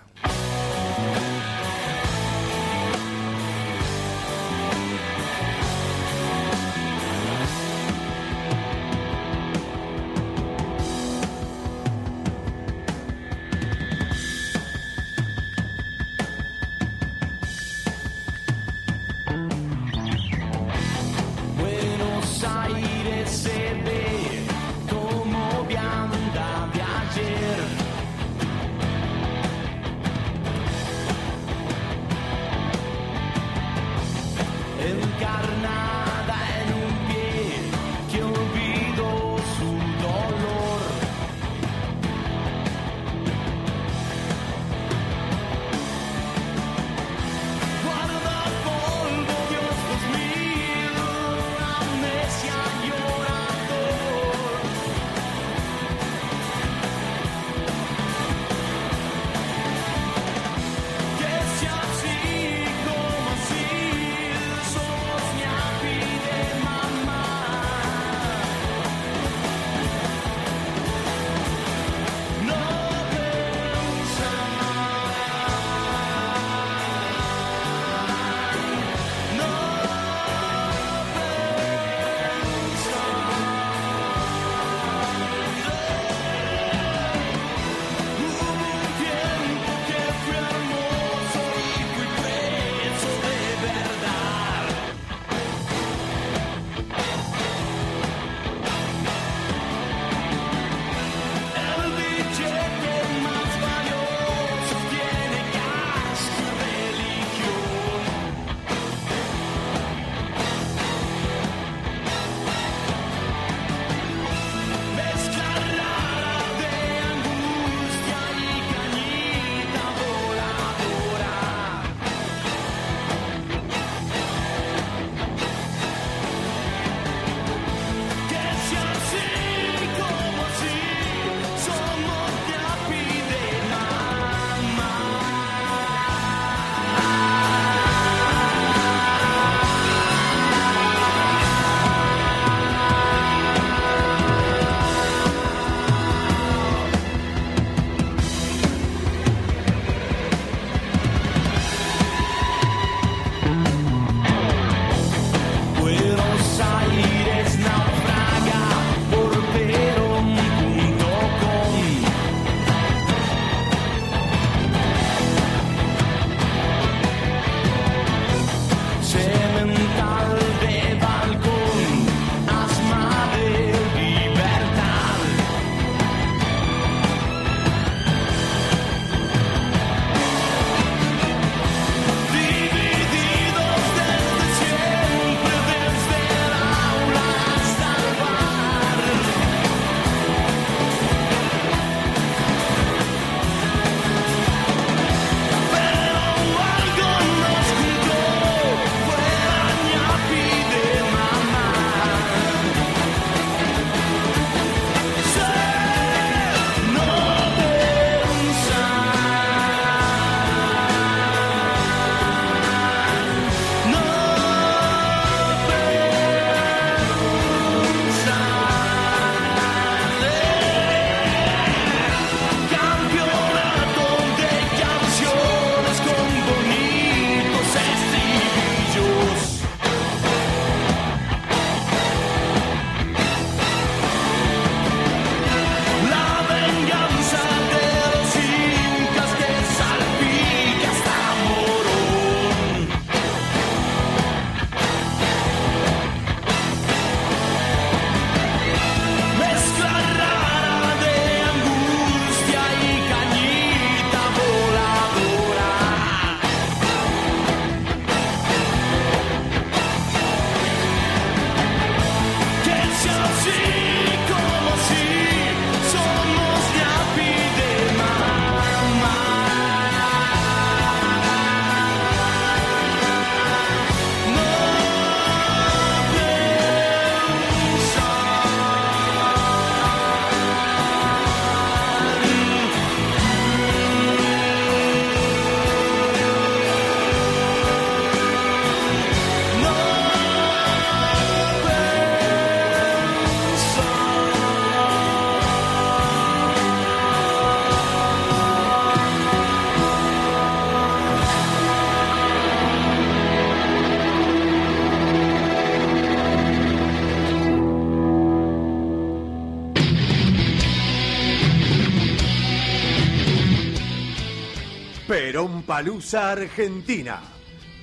Palusa Argentina.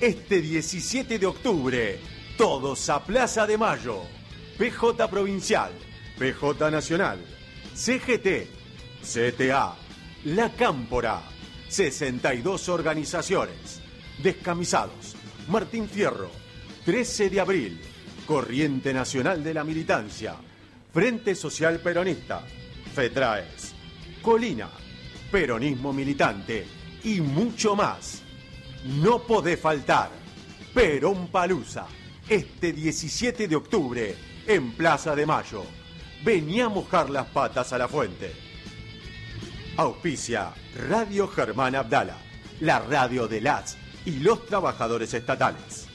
Este 17 de octubre, todos a Plaza de Mayo. PJ Provincial, PJ Nacional, CGT, CTA, La Cámpora, 62 organizaciones. Descamisados, Martín Fierro, 13 de abril, Corriente Nacional de la Militancia, Frente Social Peronista, FETRAES, Colina, Peronismo Militante y mucho más. No podés faltar. Perón Palusa, este 17 de octubre, en Plaza de Mayo. Vení a mojar las patas a la fuente. Auspicia Radio Germán Abdala, la radio de las y los trabajadores estatales.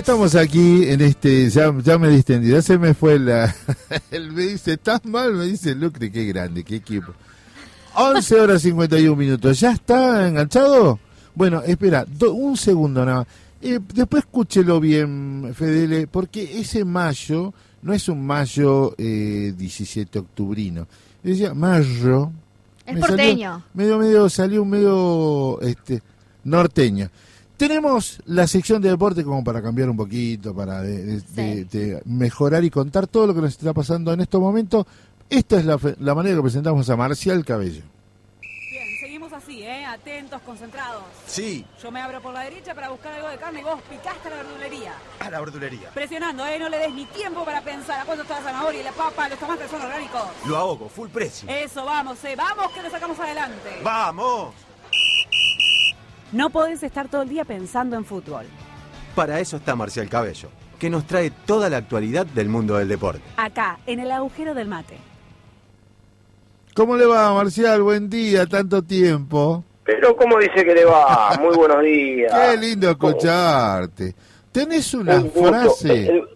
Estamos aquí en este, ya, ya me distendí, ya se me fue la, [laughs] él me dice, ¿estás mal? Me dice, Lucre, qué grande, qué equipo. 11 horas 51 minutos, ¿ya está enganchado? Bueno, espera, do- un segundo nada más. Eh, después escúchelo bien, Fedele, porque ese mayo no es un mayo eh, 17 octubrino. Decía mayo. Es me salió porteño. medio, medio, salió un medio este, norteño. Tenemos la sección de deporte como para cambiar un poquito, para de- de- de- de mejorar y contar todo lo que nos está pasando en estos momentos. Esta es la manera que presentamos a Marcial Cabello. Bien, seguimos así, ¿eh? Atentos, concentrados. Sí, Yo me abro por la derecha para buscar algo de carne y vos picaste a la verdulería. a la verdulería. Presionando, ¿eh? No le des ni tiempo para pensar. ¿A cuánto está la zanahoria y la papa? Los tomates son orgánicos. Lo ahogo, full precio. Eso, vamos, eh. Vamos que lo sacamos adelante. ¡Vamos! No podés estar todo el día pensando en fútbol. Para eso está Marcial Cabello, que nos trae toda la actualidad del mundo del deporte. Acá, en el agujero del mate. ¿Cómo le va, Marcial? Buen día, tanto tiempo. Pero, ¿cómo dice que le va? [laughs] Muy buenos días. Qué lindo escucharte. ¿Tenés una Un frase? El-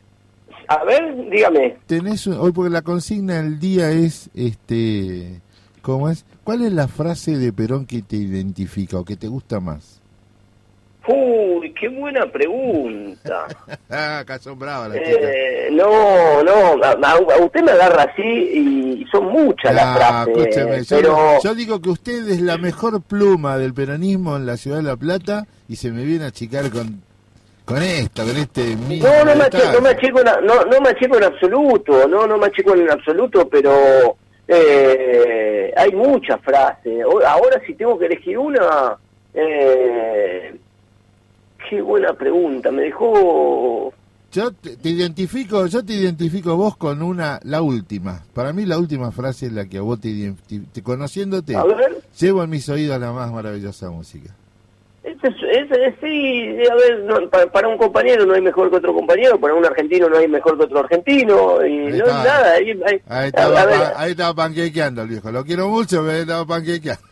A ver, dígame. Tenés un- hoy porque la consigna del día es este ¿cómo es? ¿Cuál es la frase de Perón que te identifica o que te gusta más? Uy, qué buena pregunta. [laughs] ah, brava la chica. Eh, no, no, a, usted me agarra así y son muchas las Ah, frases. escúcheme, yo, pero yo digo que usted es la mejor pluma del peronismo en la ciudad de La Plata y se me viene a achicar con con esto, con este no, no me, achico, no me achico en, no, no me achico en absoluto, no, no me achico en absoluto, pero eh, hay muchas frases. Ahora si tengo que elegir una, eh, qué buena pregunta, me dejó Yo te, te identifico, yo te identifico vos con una, la última. Para mí la última frase es la que a vos te, te- conociéndote, A ver. llevo en mis oídos la más maravillosa música. Ese es, es- sí, a ver, no, para, para un compañero no hay mejor que otro compañero, para un argentino no hay mejor que otro argentino, y Ahí no está. nada. Ahí, ahí- Ahí estaba, a ver, pa- ahí estaba panquequeando el viejo. Lo quiero mucho, pero ahí estaba panquequeando.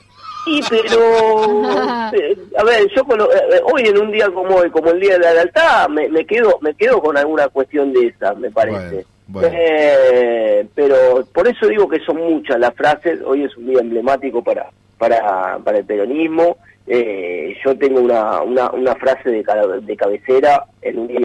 sí, pero, [laughs] eh, a ver, yo con lo- eh, hoy en un día como hoy, como el día de la lealtad, me, me quedo me quedo con alguna cuestión de esa, me parece. Bueno, bueno. Eh, pero por eso digo que son muchas las frases, hoy es un día emblemático para, para, para el peronismo. Eh, yo tengo una, una, una frase de, de cabecera en un día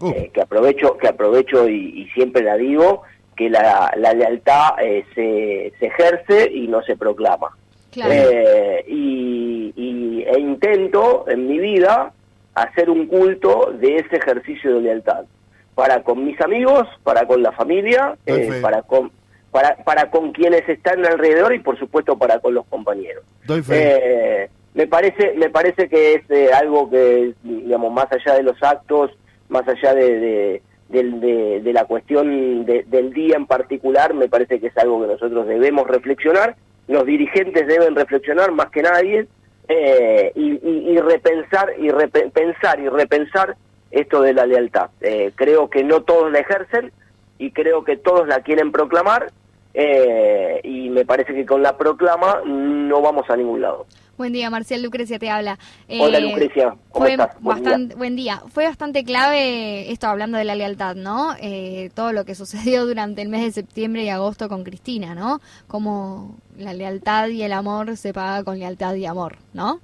Uh, eh, que aprovecho que aprovecho y, y siempre la digo que la, la lealtad eh, se, se ejerce y no se proclama. Claro. Eh, y, y- e intento en mi vida hacer un culto de ese ejercicio de lealtad. Para con mis amigos para con la familia eh, para con para, para con quienes están alrededor y por supuesto para con los compañeros doy fe. eh, me parece me parece que es eh, algo que digamos más allá de los actos más allá de, de, de- de la cuestión de- del día en particular me parece que es algo que nosotros debemos reflexionar los dirigentes deben reflexionar más que nadie eh, y, y- y repensar y repe- pensar y repensar esto de la lealtad. Eh, creo que no todos la ejercen y creo que todos la quieren proclamar eh, y me parece que con la proclama no vamos a ningún lado. Buen día, Marcial Lucrecia te habla. Eh, Hola Lucrecia, ¿cómo fue estás? Buen día. buen día. Fue bastante clave esto hablando de la lealtad, ¿no? Eh, todo lo que sucedió durante el mes de septiembre y agosto con Cristina, ¿no? Como la lealtad y el amor se paga con lealtad y amor, ¿no?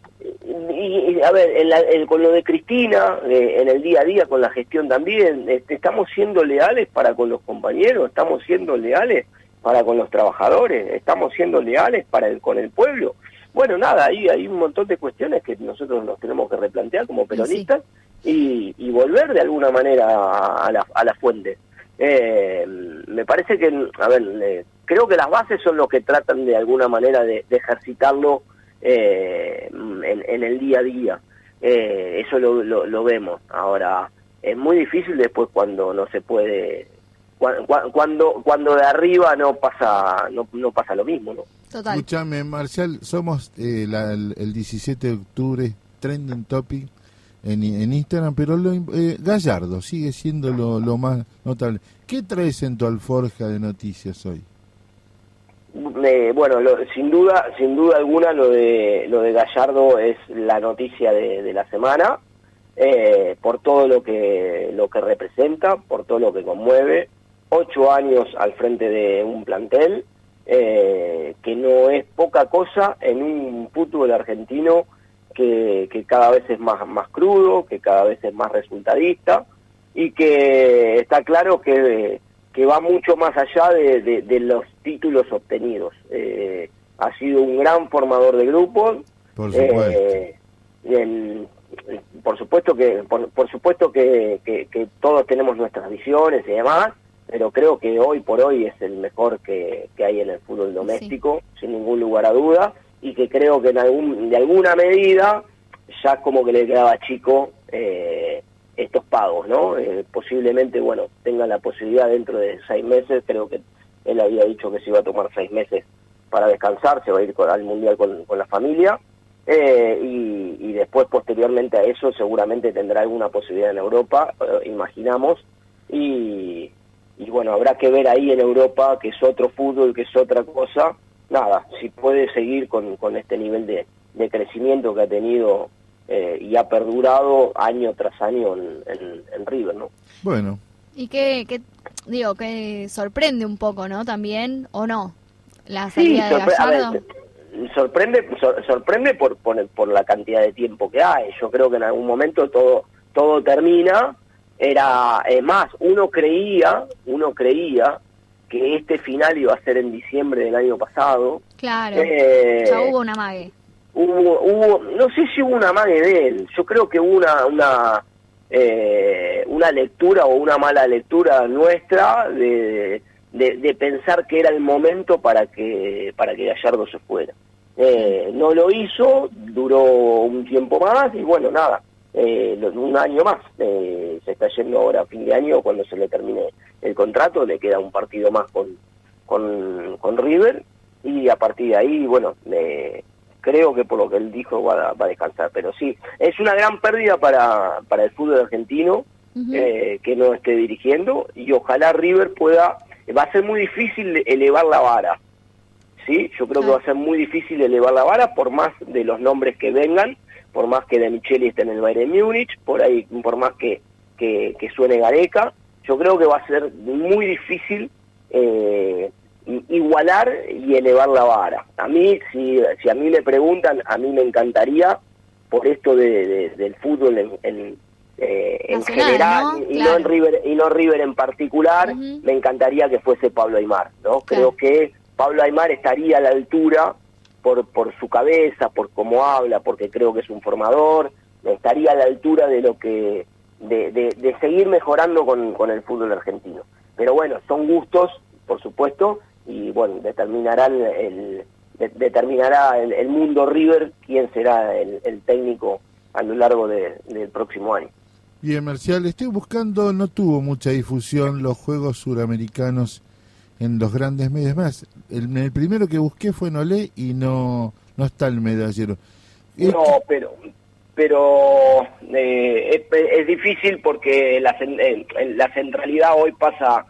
Y, a ver, en la- en- con lo de Cristina, eh, en el día a día, con la gestión también, este, estamos siendo leales para con los compañeros, estamos siendo leales para con los trabajadores, estamos siendo leales para el, con el pueblo. Bueno, nada, ahí hay un montón de cuestiones que nosotros nos tenemos que replantear como peronistas y, y volver de alguna manera a, a la, a la fuente. Eh, me parece que, a ver, eh, creo que las bases son los que tratan de alguna manera de, de ejercitarlo eh, en, en el día a día. Eh, eso lo, lo, lo vemos. Ahora, es muy difícil después cuando no se puede, cua- cua- cuando cuando de arriba no pasa no, no pasa lo mismo, ¿no? Total. Escúchame, Marcial, somos eh, la- el, el 17 de octubre, trending topic en, en Instagram, pero lo, im- eh, Gallardo sigue siendo lo, lo más notable. ¿Qué traes en tu alforja de noticias hoy? Bueno, lo- sin duda, sin duda alguna, lo de lo de Gallardo es la noticia de, de la semana, eh, por todo lo que lo que representa, por todo lo que conmueve. Ocho años al frente de un plantel eh, que no es poca cosa en un fútbol argentino que, que cada vez es más más crudo, que cada vez es más resultadista y que está claro que que va mucho más allá de, de- de los títulos obtenidos. Eh, ha sido un gran formador de grupos. Por supuesto. Eh, en- por supuesto que por, por supuesto que, que- que todos tenemos nuestras visiones y demás, pero creo que hoy por hoy es el mejor que, que hay en el fútbol doméstico, sin ningún lugar a duda, y que creo que en algún, de alguna medida ya como que le quedaba chico eh, estos pagos, ¿no? Eh, posiblemente, bueno, tenga la posibilidad dentro de seis meses, creo que él había dicho que se iba a tomar seis meses para descansar, se va a ir al Mundial con, la familia, eh, y, y después, posteriormente a eso, seguramente tendrá alguna posibilidad en Europa, eh, imaginamos, y, y bueno, habrá que ver ahí en Europa, que es otro fútbol, que es otra cosa, nada, si puede seguir con, con este nivel de crecimiento que ha tenido eh, y ha perdurado año tras año en, en- en River, ¿no? Bueno, Y que, que, digo, que sorprende un poco, ¿no? También, ¿o no? La Sí, salida de sorpre- a ver, Gallardo. sorprende sor- sorprende por, por por la cantidad de tiempo que hay. Yo creo que en algún momento todo todo termina. Era es más, uno creía, uno creía que este final iba a ser en diciembre del año pasado. Claro. Eh, ya hubo una mague. Hubo, hubo, no sé si hubo una mague de él, yo creo que hubo una, una, eh, una lectura o una mala lectura nuestra de, de, pensar que era el momento para que, para que Gallardo se fuera. Eh, no lo hizo, duró un tiempo más y bueno, nada, eh, un año más. Eh, se está yendo ahora a fin de año cuando se le termine el contrato, le queda un partido más con, con, con River y a partir de ahí, bueno, eh, creo que por lo que él dijo va a, va a descansar. Pero sí, es una gran pérdida para, para el fútbol argentino eh, que no esté dirigiendo y ojalá River pueda, va a ser muy difícil elevar la vara. Sí, yo creo que va a ser muy difícil elevar la vara por más de los nombres que vengan, por más que De Micheli esté en el Bayern Múnich, por ahí, por más que, que, que suene Gareca, yo creo que va a ser muy difícil eh, igualar y elevar la vara. A mí, si, si a mí me preguntan, a mí me encantaría, por esto de, de- del fútbol en, en, eh, en general ¿no? y, Claro. no en River y no River en particular, me encantaría que fuese Pablo Aymar, ¿no? Creo que Pablo Aymar estaría a la altura por, por su cabeza, por cómo habla, porque creo que es un formador, estaría a la altura de lo que de, de, de seguir mejorando con, con el fútbol argentino. Pero bueno, son gustos, por supuesto, y bueno, determinará el, el- de- determinará el, el mundo River quién será el, el técnico a lo largo de- del próximo año. bien, Marcial, estoy buscando, no tuvo mucha difusión los Juegos Suramericanos en los grandes medios. Más, el, el primero que busqué fue en Olé y no, no está el medallero. No, pero pero eh, es, es difícil porque la, eh, la centralidad hoy pasa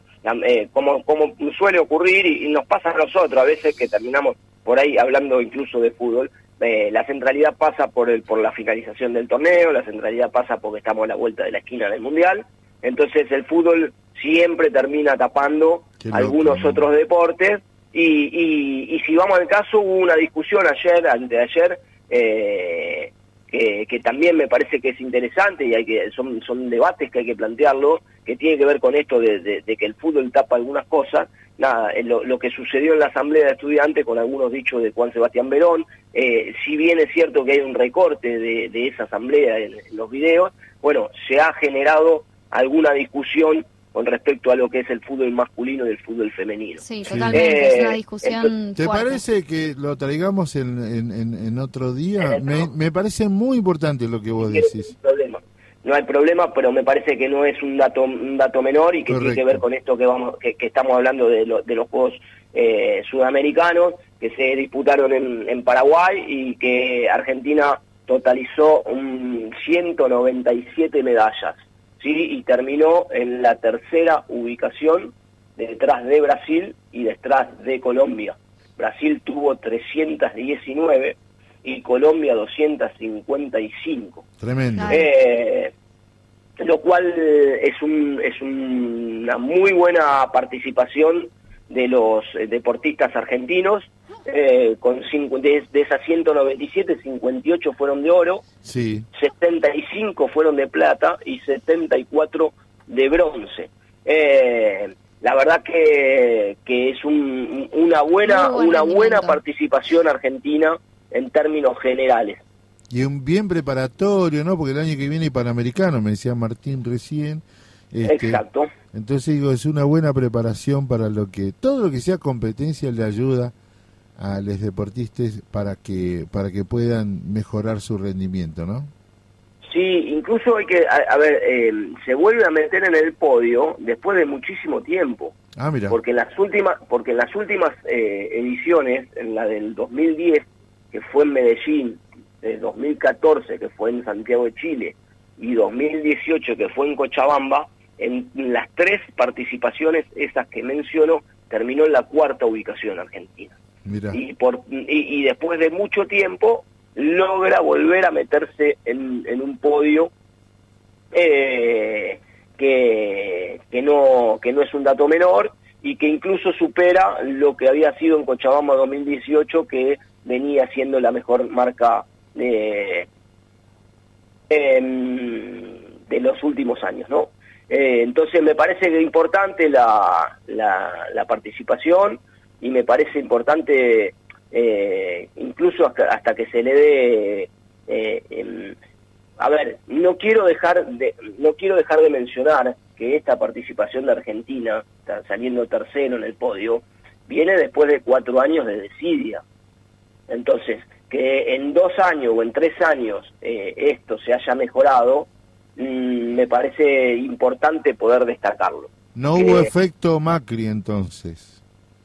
eh, como, como suele ocurrir y, y nos pasa a nosotros a veces que terminamos por ahí hablando incluso de fútbol. eh, la centralidad pasa por el por la finalización del torneo, la centralidad pasa porque estamos a la vuelta de la esquina del mundial. Entonces el fútbol siempre termina tapando loco, algunos ¿no? otros deportes y, y, y si vamos al caso hubo una discusión ayer, anteayer, eh, que, que también me parece que es interesante y hay que son, son debates que hay que plantearlo, que tiene que ver con esto de, que el fútbol tapa algunas cosas. Nada, eh, lo, que sucedió en la Asamblea de Estudiantes con algunos dichos de Juan Sebastián Verón, eh, si bien es cierto que hay un recorte de, de esa Asamblea en, en los videos, bueno, se ha generado alguna discusión con respecto a lo que es el fútbol masculino y el fútbol femenino. Sí, totalmente. es una Eh, discusión ¿Te fuerte. parece que lo traigamos en, en, en- en otro día? Me, parece muy importante lo que vos no hay decís. problema. No hay problema, pero me parece que no es un dato un dato menor y que tiene que ver con esto que vamos que, que estamos hablando de, lo- de los Juegos eh, Sudamericanos que se disputaron en, en Paraguay y que Argentina totalizó un 197 medallas, ¿sí? Y terminó en la tercera ubicación detrás de Brasil y detrás de Colombia. Brasil tuvo 319 y Colombia 255. Tremendo. Eh, lo cual es, un, es un- una muy buena participación de los eh, deportistas argentinos. eh, con cincu- de, de esas 197, 58 fueron de oro, Sí. 75 fueron de plata y 74 de bronce. Eh, la verdad que, que es un- una buena, buen una buena participación argentina en términos generales. Y un bien preparatorio, ¿no? Porque el año que viene hay Panamericano, me decía Martín recién. Este, Exacto. Entonces digo, es una buena preparación para lo que, todo lo que sea competencia le ayuda a los deportistas para que, para que puedan mejorar su rendimiento, ¿no? Sí, incluso hay que, a, a ver, eh, se vuelve a meter en el podio después de muchísimo tiempo, Ah, mira. porque en las últimas, porque en las últimas eh, ediciones, en la del 2010 que fue en Medellín, de 2014 que fue en Santiago de Chile y 2018 que fue en Cochabamba, en las tres participaciones esas que menciono terminó en la cuarta ubicación Argentina Mira. y, por, y, y después de mucho tiempo logra volver a meterse en, en un podio eh, que, que, no, que no es un dato menor y que incluso supera lo que había sido en Cochabamba 2018 que venía siendo la mejor marca de, em, de los últimos años, ¿no? Eh, entonces me parece importante la, la, la participación y me parece importante eh, incluso hasta, hasta que se le dé eh, em, a ver no quiero dejar de no quiero dejar de mencionar que esta participación de Argentina saliendo tercero en el podio viene después de cuatro años de desidia. Entonces que en dos años o en tres años eh, esto se haya mejorado me parece importante poder destacarlo No hubo eh, efecto Macri entonces.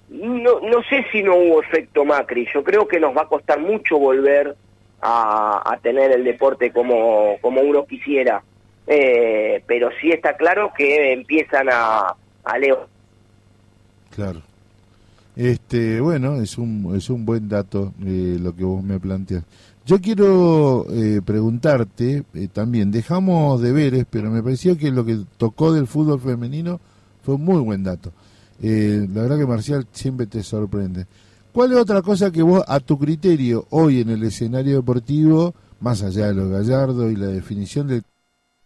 no, no sé si no hubo efecto Macri. Yo creo que nos va a costar mucho volver a, a tener el deporte como, como uno quisiera. Eh, pero sí está claro que empiezan a, a leo. Claro. Este, bueno, es un, es un buen dato eh, lo que vos me planteas. Yo quiero eh, preguntarte eh, también, dejamos deberes, pero me pareció que lo que tocó del fútbol femenino fue un muy buen dato. Eh, la verdad que Marcial siempre te sorprende. ¿Cuál es otra cosa que vos, a tu criterio, hoy en el escenario deportivo, más allá de los gallardo y la definición del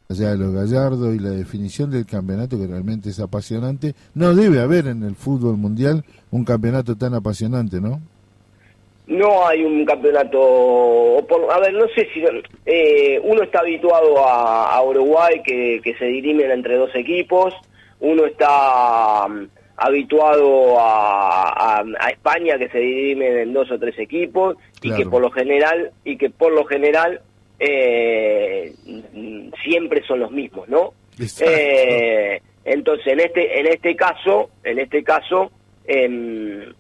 allá de los gallardo y la definición del campeonato que realmente es apasionante, no debe haber en el fútbol mundial un campeonato tan apasionante, ¿no? No hay un campeonato, a ver, no sé si eh, uno está habituado a, a Uruguay que, que se dirimen entre dos equipos, uno está mm, habituado a, a- a España que se dirimen en dos o tres equipos y que por lo general y que por lo general eh, mm, siempre son los mismos, ¿no? Eh, entonces en este en este caso en este caso em,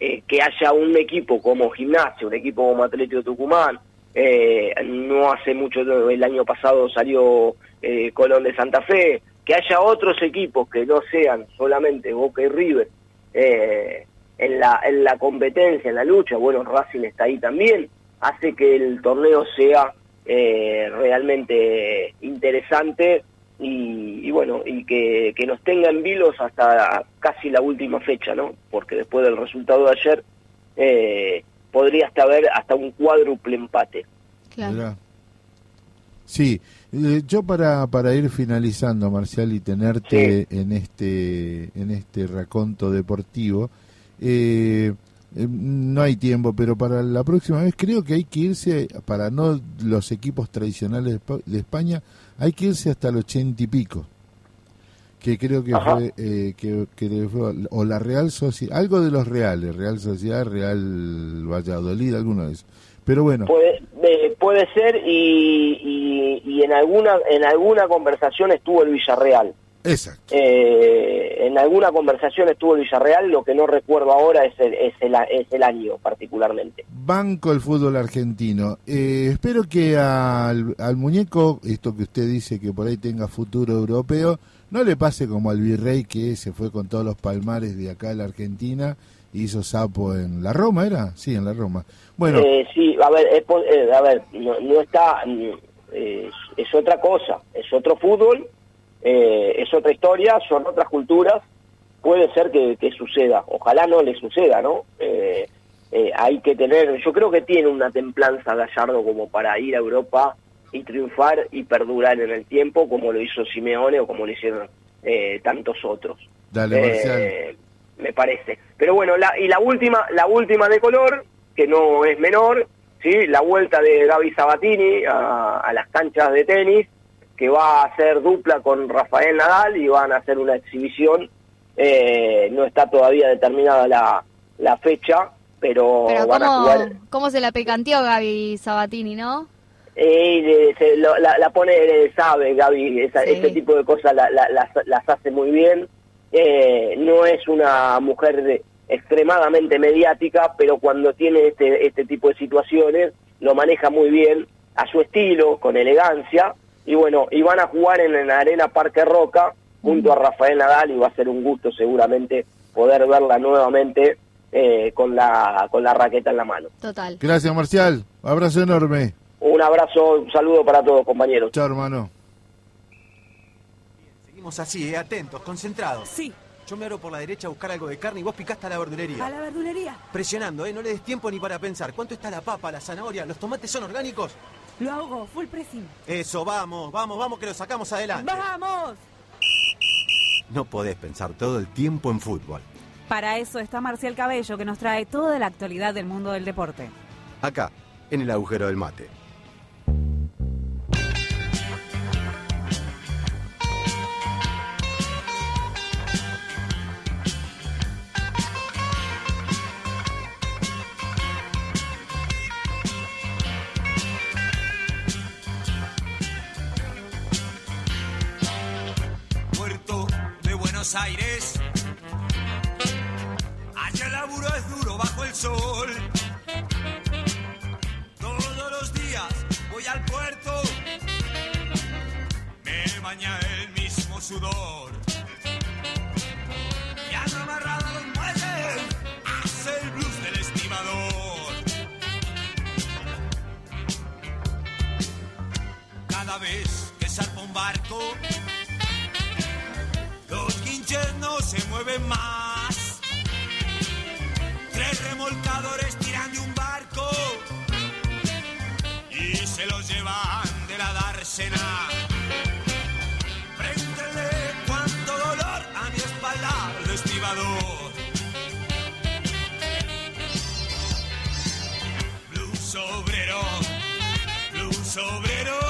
eh, que haya un equipo como Gimnasia, un equipo como Atlético Tucumán, eh, no hace mucho, el año pasado salió eh, Colón de Santa Fe, que haya otros equipos que no sean solamente Boca y River eh, en, la, en la competencia, en la lucha, bueno, Racing está ahí también, hace que el torneo sea realmente interesante y, y bueno, y que, que nos tenga en vilos hasta casi la última fecha, ¿no? Porque después del resultado de ayer eh, podría hasta haber hasta un cuádruple empate. Mirá. Sí, eh, yo para, para ir finalizando, Marcial, y tenerte en este en este raconto deportivo, eh, eh, no hay tiempo, pero para la próxima vez creo que hay que irse, para no los equipos tradicionales de España, hay que irse hasta el ochenta y pico. Que creo que Ajá. fue, eh, que, que fue- o la Real Sociedad, algo de los Reales, Real Sociedad, Real Valladolid, alguno de esos. Pero bueno, Puede, eh, puede ser y, y, y en alguna en alguna conversación estuvo el Villarreal. Exacto. Eh, en alguna conversación estuvo el Villarreal, lo que no recuerdo ahora es el, es el, es el año particularmente. Banco el fútbol argentino. Eh, espero que al, al muñeco, esto que usted dice que por ahí tenga futuro europeo, no le pase como al virrey que se fue con todos los palmares de acá a la Argentina y hizo sapo en la Roma, ¿era? Sí, en la Roma. Bueno, Eh, sí, a ver, es eh, a ver, no, no está, mm, eh, es otra cosa, es otro fútbol, eh, es otra historia, son otras culturas, puede ser que, que suceda, ojalá no le suceda, ¿no? Eh, eh, hay que tener, yo creo que tiene una templanza Gallardo como para ir a Europa y triunfar y perdurar en el tiempo, como lo hizo Simeone o como lo hicieron eh, tantos otros. dale. Eh, me parece. Pero bueno, la, y la última, la última de color, que no es menor, sí, la vuelta de Gaby Sabatini a, a las canchas de tenis, que va a hacer dupla con Rafael Nadal y van a hacer una exhibición. Eh, no está todavía determinada la, la fecha, pero, Pero van a ¿cómo, jugar. cómo se la picanteó Gaby Sabatini, no? Eh, se lo- la, la pone, sabe Gaby, esa- Sí. ese tipo de cosas la- la- las, las hace muy bien. Eh, no es una mujer de- extremadamente mediática, pero cuando tiene este, este tipo de situaciones lo maneja muy bien, a su estilo, con elegancia. Y bueno, y van a jugar en, la Arena Parque Roca junto a Rafael Nadal y va a ser un gusto seguramente poder verla nuevamente eh, con, la, con la raqueta en la mano. Total. Gracias, Marcial. Abrazo enorme. Un abrazo, un saludo para todos compañeros. Chao, hermano. Seguimos así, eh, atentos, concentrados. Sí, Yo me abro por la derecha a buscar algo de carne y vos picaste a la verdulería. a la verdulería. Presionando, ¿eh? No le des tiempo ni para pensar. ¿Cuánto está la papa, la zanahoria? ¿Los tomates son orgánicos? Lo hago, full pressing. Eso, vamos, vamos, vamos, que lo sacamos adelante. ¡Vamos! No podés pensar todo el tiempo en fútbol. Para eso está Marcial Cabello, que nos trae toda la actualidad del mundo del deporte. Acá, en el agujero del mate. Buenos Aires. Allá el laburo es duro bajo el sol. Todos los días voy al puerto. Me baña el mismo sudor. Me han amarrado a los muelles. Hace el blues del estibador. Cada vez que zarpa un barco. No se mueven más. Tres remolcadores tiran de un barco y se los llevan de la dársena. Pregúntenle cuánto dolor a mi espalda el estibador. Blues obrero, blues obrero,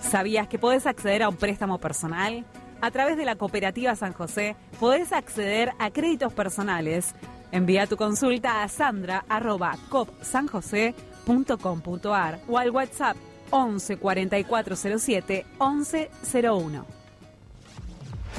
¿Sabías que podés acceder a un préstamo personal? A través de la Cooperativa San José podés acceder a créditos personales. Envía tu consulta a sandra.copsanjose.com.ar o al WhatsApp 11 4407 1101.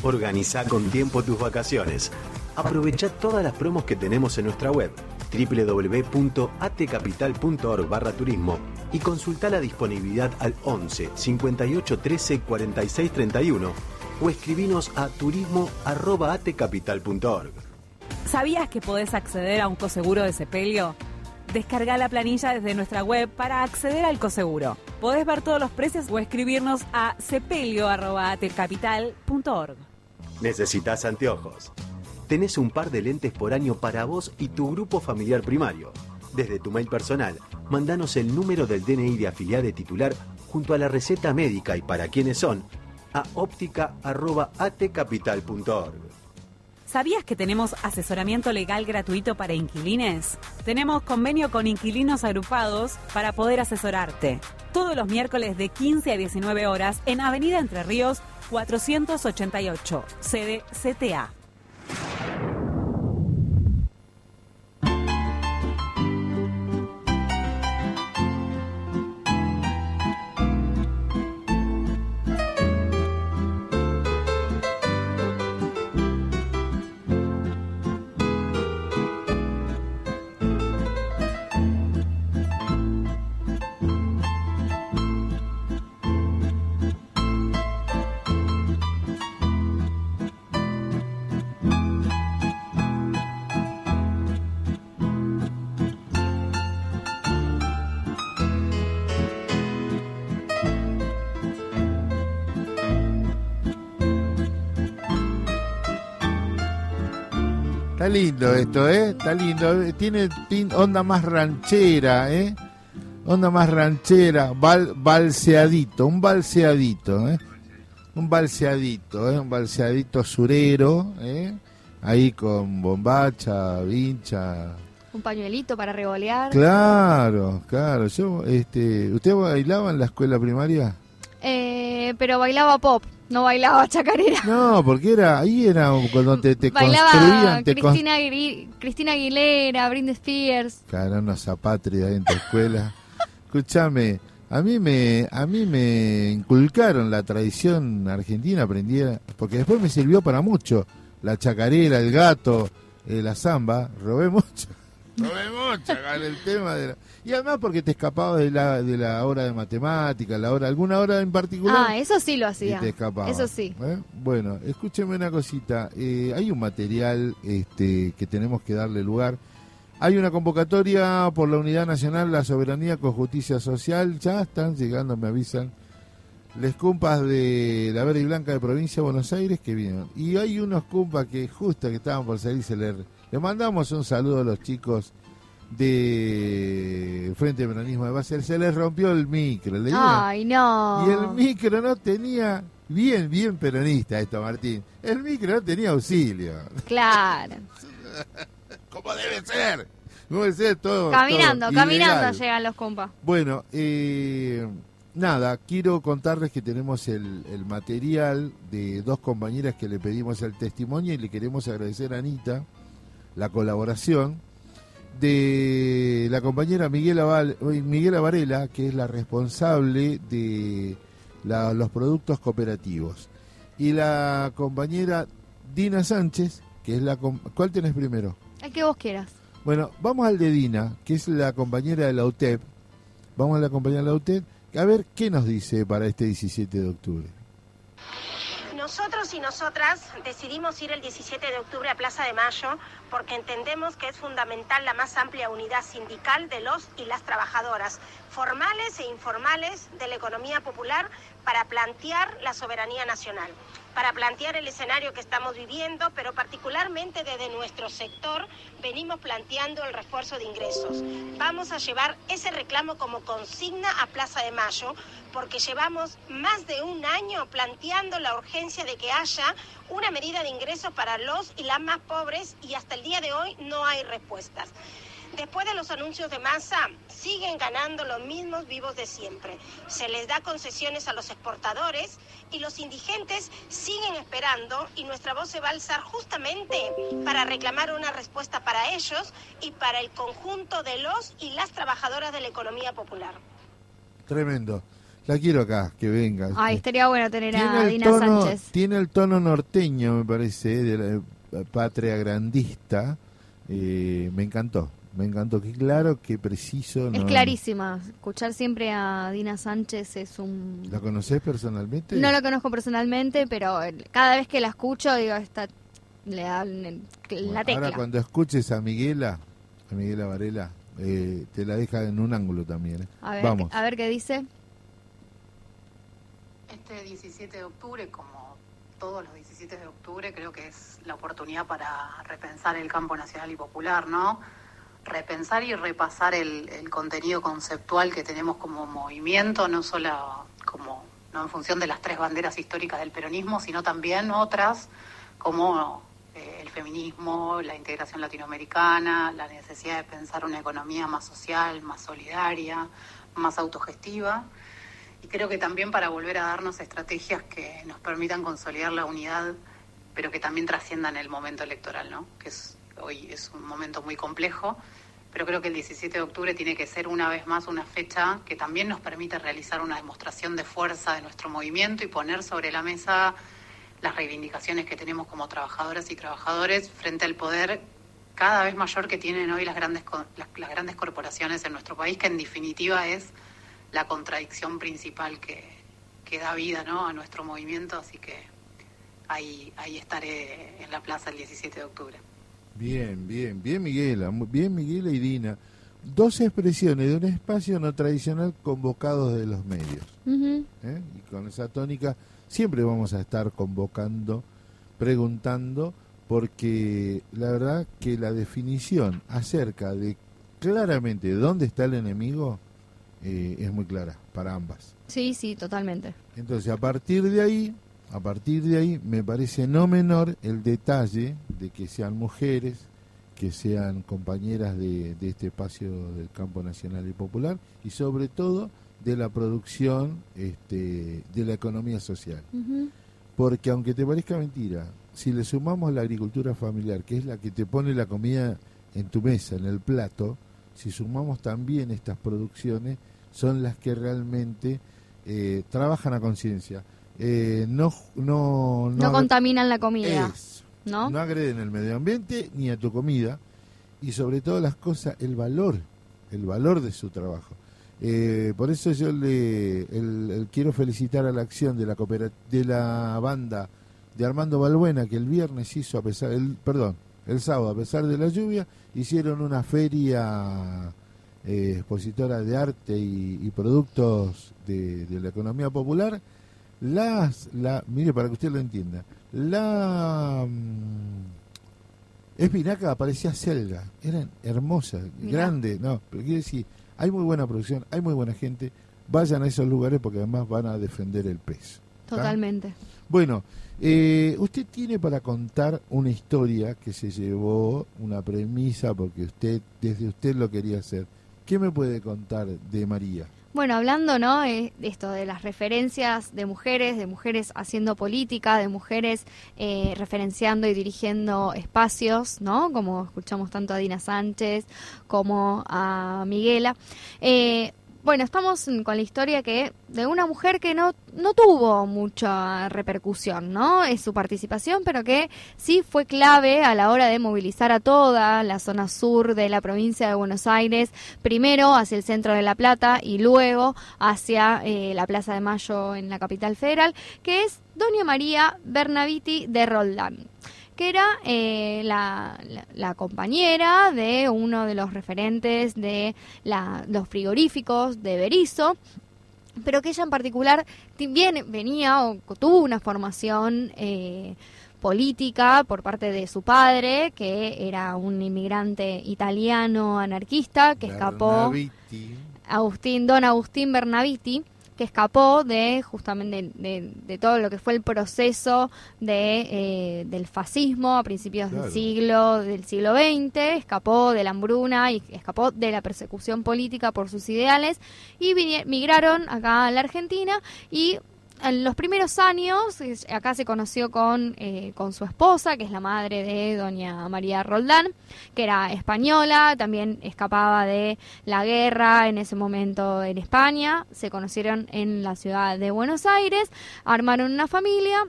Organiza con tiempo tus vacaciones. Aprovecha todas las promos que tenemos en nuestra web www.atcapital.org barra turismo y consulta la disponibilidad al 11 58 13 46 31 o escribinos a turismo.atcapital.org. ¿Sabías que podés acceder a un coseguro de sepelio? Descarga la planilla desde nuestra web para acceder al coseguro. Podés ver todos los precios o escribirnos a sepelio.atcapital.org. ¿Necesitas anteojos? Tenés un par de lentes por año para vos y tu grupo familiar primario. Desde tu mail personal, mandanos el número del DNI de afiliado titular junto a la receta médica y para quiénes son a óptica.atcapital.org. ¿Sabías que tenemos asesoramiento legal gratuito para inquilines? Tenemos convenio con inquilinos agrupados para poder asesorarte. Todos los miércoles de 15 a 19 horas en Avenida Entre Ríos 488, sede CTA. Está lindo esto, ¿eh? Está lindo. Tiene onda más ranchera, ¿eh? Onda más ranchera, bal, balseadito, un balseadito, ¿eh? Un balseadito, ¿eh? Un balseadito surero, ¿eh? Ahí con bombacha, vincha. Un pañuelito para revolear. Claro, claro. Yo, este, ¿Usted bailaba en la escuela primaria? Eh, pero bailaba pop, no bailaba chacarera. No, porque era ahí era cuando te, te bailaba construían, te Cristina, Agui- Cristina Aguilera, Britney Spears. Cara, una zapatria en tu escuela. [laughs] Escúchame, a mí me a mí me inculcaron la tradición argentina, aprendí, porque después me sirvió para mucho. La chacarera, el gato, eh, la samba, robé mucho. Robé mucho con el tema de la- Y además porque te escapabas de la, de la hora de matemática, la hora, alguna hora en particular. Ah, eso sí lo y hacía. te escapabas. Eso sí. ¿eh? Bueno, escúcheme una cosita. eh, hay un material este, que tenemos que darle lugar. Hay una convocatoria por la Unidad Nacional, la Soberanía con Justicia Social. Ya están llegando, me avisan. Les cumpas de la Verde y Blanca de Provincia de Buenos Aires que vienen. Y hay unos cumpas que justo que estaban por salir, se le, le mandamos un saludo a los chicos de Frente de Peronismo de Base. Se les rompió el micro. ¿le? Ay, no. Y el micro no tenía, bien, bien peronista esto, Martín. El micro no tenía auxilio. Claro. [laughs] como debe ser. Como debe ser todo. Caminando, todo caminando ilegal. llegan los compas. Bueno, eh, nada, quiero contarles que tenemos el, el material de dos compañeras que le pedimos el testimonio y le queremos agradecer a Anita la colaboración de la compañera Miguel, Miguela Varela, que es la responsable de la- los productos cooperativos, y la compañera Dina Sánchez, que es la... ¿Cuál tenés primero? El que vos quieras. Bueno, vamos al de Dina, que es la compañera de la UTEP. Vamos a la compañera de la UTEP, a ver qué nos dice para este 17 de octubre. Nosotros y nosotras decidimos ir el 17 de octubre a Plaza de Mayo porque entendemos que es fundamental la más amplia unidad sindical de los y las trabajadoras, formales e informales de la economía popular, para plantear la soberanía nacional, para plantear el escenario que estamos viviendo, pero particularmente desde nuestro sector venimos planteando el refuerzo de ingresos. Vamos a llevar ese reclamo como consigna a Plaza de Mayo porque llevamos más de un año planteando la urgencia de que haya una medida de ingresos para los y las más pobres y hasta el día de hoy no hay respuestas. Después de los anuncios de masa, siguen ganando los mismos vivos de siempre. Se les da concesiones a los exportadores y los indigentes siguen esperando y nuestra voz se va a alzar justamente para reclamar una respuesta para ellos y para el conjunto de los y las trabajadoras de la economía popular. Tremendo. La quiero acá, que venga. Ay, estaría bueno tener a Dina tono, Sánchez. tiene el tono norteño, me parece, de la eh, patria grandista. Eh, me encantó, me encantó. Qué claro, qué preciso. Es no- clarísima. Escuchar siempre a Dina Sánchez es un... ¿La conoces personalmente? No la conozco personalmente, pero el- cada vez que la escucho, digo, está, le dan el- la tecla. Ahora cuando escuches a Miguela, a Miguela Varela, eh, te la deja en un ángulo también. eh. A ver, Vamos. a ver qué dice. Este 17 de octubre, como todos los 17 de octubre, creo que es la oportunidad para repensar el campo nacional y popular, ¿no? Repensar y repasar el, contenido conceptual que tenemos como movimiento, no solo como no en función de las tres banderas históricas del peronismo, sino también otras como eh, el feminismo, la integración latinoamericana, la necesidad de pensar una economía más social, más solidaria, más autogestiva. Y creo que también para volver a darnos estrategias que nos permitan consolidar la unidad, pero que también trasciendan el momento electoral, ¿no? Que es, hoy es un momento muy complejo, pero creo que el 17 de octubre tiene que ser una vez más una fecha que también nos permite realizar una demostración de fuerza de nuestro movimiento y poner sobre la mesa las reivindicaciones que tenemos como trabajadoras y trabajadores frente al poder cada vez mayor que tienen hoy las grandes, las grandes corporaciones en nuestro país, que en definitiva es la contradicción principal que, que da vida ¿no? a nuestro movimiento, así que ahí, ahí estaré en la plaza el 17 de octubre. Bien, bien, bien Miguela, mu- bien Miguela y Dina. Dos expresiones de un espacio no tradicional convocados de los medios. ¿eh? Y con esa tónica siempre vamos a estar convocando, preguntando, porque la verdad que la definición acerca de claramente dónde está el enemigo eh, es muy clara para ambas. Sí, sí, totalmente. Entonces, a partir de ahí, a partir de ahí, me parece no menor el detalle de que sean mujeres, que sean compañeras de, de este espacio del campo nacional y popular, y sobre todo de la producción este, de la economía social. Porque aunque te parezca mentira, si le sumamos la agricultura familiar, que es la que te pone la comida en tu mesa, en el plato, si sumamos también estas producciones, son las que realmente eh, trabajan a conciencia. Eh, no, no, No, contaminan la comida. Eso. ¿No? no agreden el medio ambiente ni a tu comida y sobre todas las cosas el valor, el valor de su trabajo. Eh, por eso yo le el- el quiero felicitar a la acción de la de la banda de Armando Balbuena que el viernes hizo a pesar el perdón el sábado a pesar de la lluvia hicieron una feria eh, expositora de arte y, y productos de, de la economía popular las la mire para que usted lo entienda la mm, espinaca parecía selga eran hermosas Mirá. grandes no pero quiero decir hay muy buena producción hay muy buena gente vayan a esos lugares porque además van a defender el pez Totalmente. Bueno, eh, usted tiene para contar una historia que se llevó, una premisa, porque usted, desde usted lo quería hacer. ¿Qué me puede contar de María? Bueno, hablando, ¿no? eh, esto de las referencias de mujeres, de mujeres haciendo política, de mujeres eh, referenciando y dirigiendo espacios, ¿no? Como escuchamos tanto a Dina Sánchez como a Miguela. Eh, bueno, estamos con la historia que de una mujer que no, no tuvo mucha repercusión, ¿no? Es su participación, pero que sí fue clave a la hora de movilizar a toda la zona sur de la provincia de Buenos Aires, primero hacia el centro de La Plata y luego hacia eh, la Plaza de Mayo en la capital federal, que es Doña María Bernaviti de Roldán que era eh, la, la- la compañera de uno de los referentes de la- los frigoríficos de Berizo, pero que ella en particular también venía o tuvo una formación eh, política por parte de su padre, que era un inmigrante italiano anarquista que escapó. Agustín, don Agustín Bernaviti, que escapó de justamente de, de- de todo lo que fue el proceso de, eh, del fascismo a principios Claro. del siglo del siglo XX, escapó de la hambruna y escapó de la persecución política por sus ideales y migraron acá a la Argentina y en los primeros años, acá se conoció con, eh, con su esposa, que es la madre de doña María Roldán, que era española, también escapaba de la guerra en ese momento en España, se conocieron en la ciudad de Buenos Aires, armaron una familia,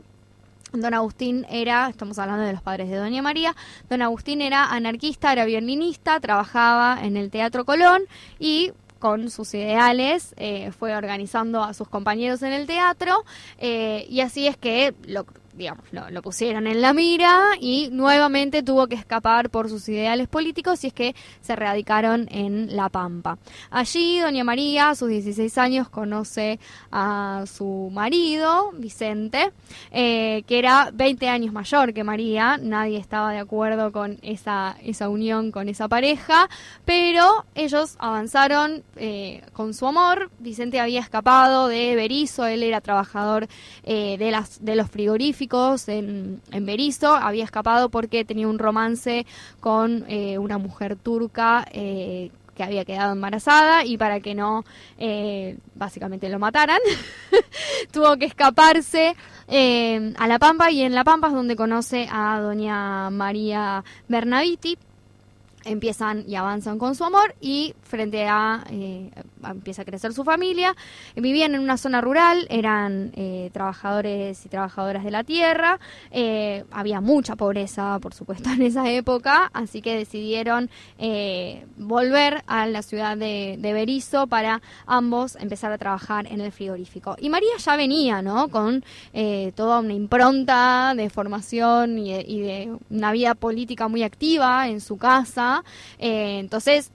Don Agustín era, estamos hablando de los padres de Doña María, Don Agustín era anarquista, era violinista, trabajaba en el Teatro Colón y con sus ideales eh, fue organizando a sus compañeros en el teatro eh, y así es que lo, digamos, lo, pusieron en la mira y nuevamente tuvo que escapar por sus ideales políticos y es que se radicaron en La Pampa. Allí Doña María, a sus 16 años, conoce a su marido, Vicente, eh, que era 20 años mayor que María. Nadie estaba de acuerdo con esa, esa unión con esa pareja, pero ellos avanzaron eh, con su amor. Vicente había escapado de Berizo, él era trabajador eh, de, las, de los frigoríficos en, en Berizo, había escapado porque tenía un romance con eh, una mujer turca. eh, que había quedado embarazada y para que no eh, básicamente lo mataran [laughs] tuvo que escaparse a La Pampa y en La Pampa es donde conoce a doña María Bernaviti empiezan y avanzan con su amor y frente a eh, empieza a crecer su familia. Vivían en una zona rural eran eh, trabajadores y trabajadoras de la tierra. Eh, había mucha pobreza por supuesto [laughs] en esa época así que decidieron eh, volver a la ciudad de, de Berizo para ambos empezar a trabajar en el frigorífico. Y María ya venía no con eh, toda una impronta de formación y de, y de una vida política muy activa en su casa eh, entonces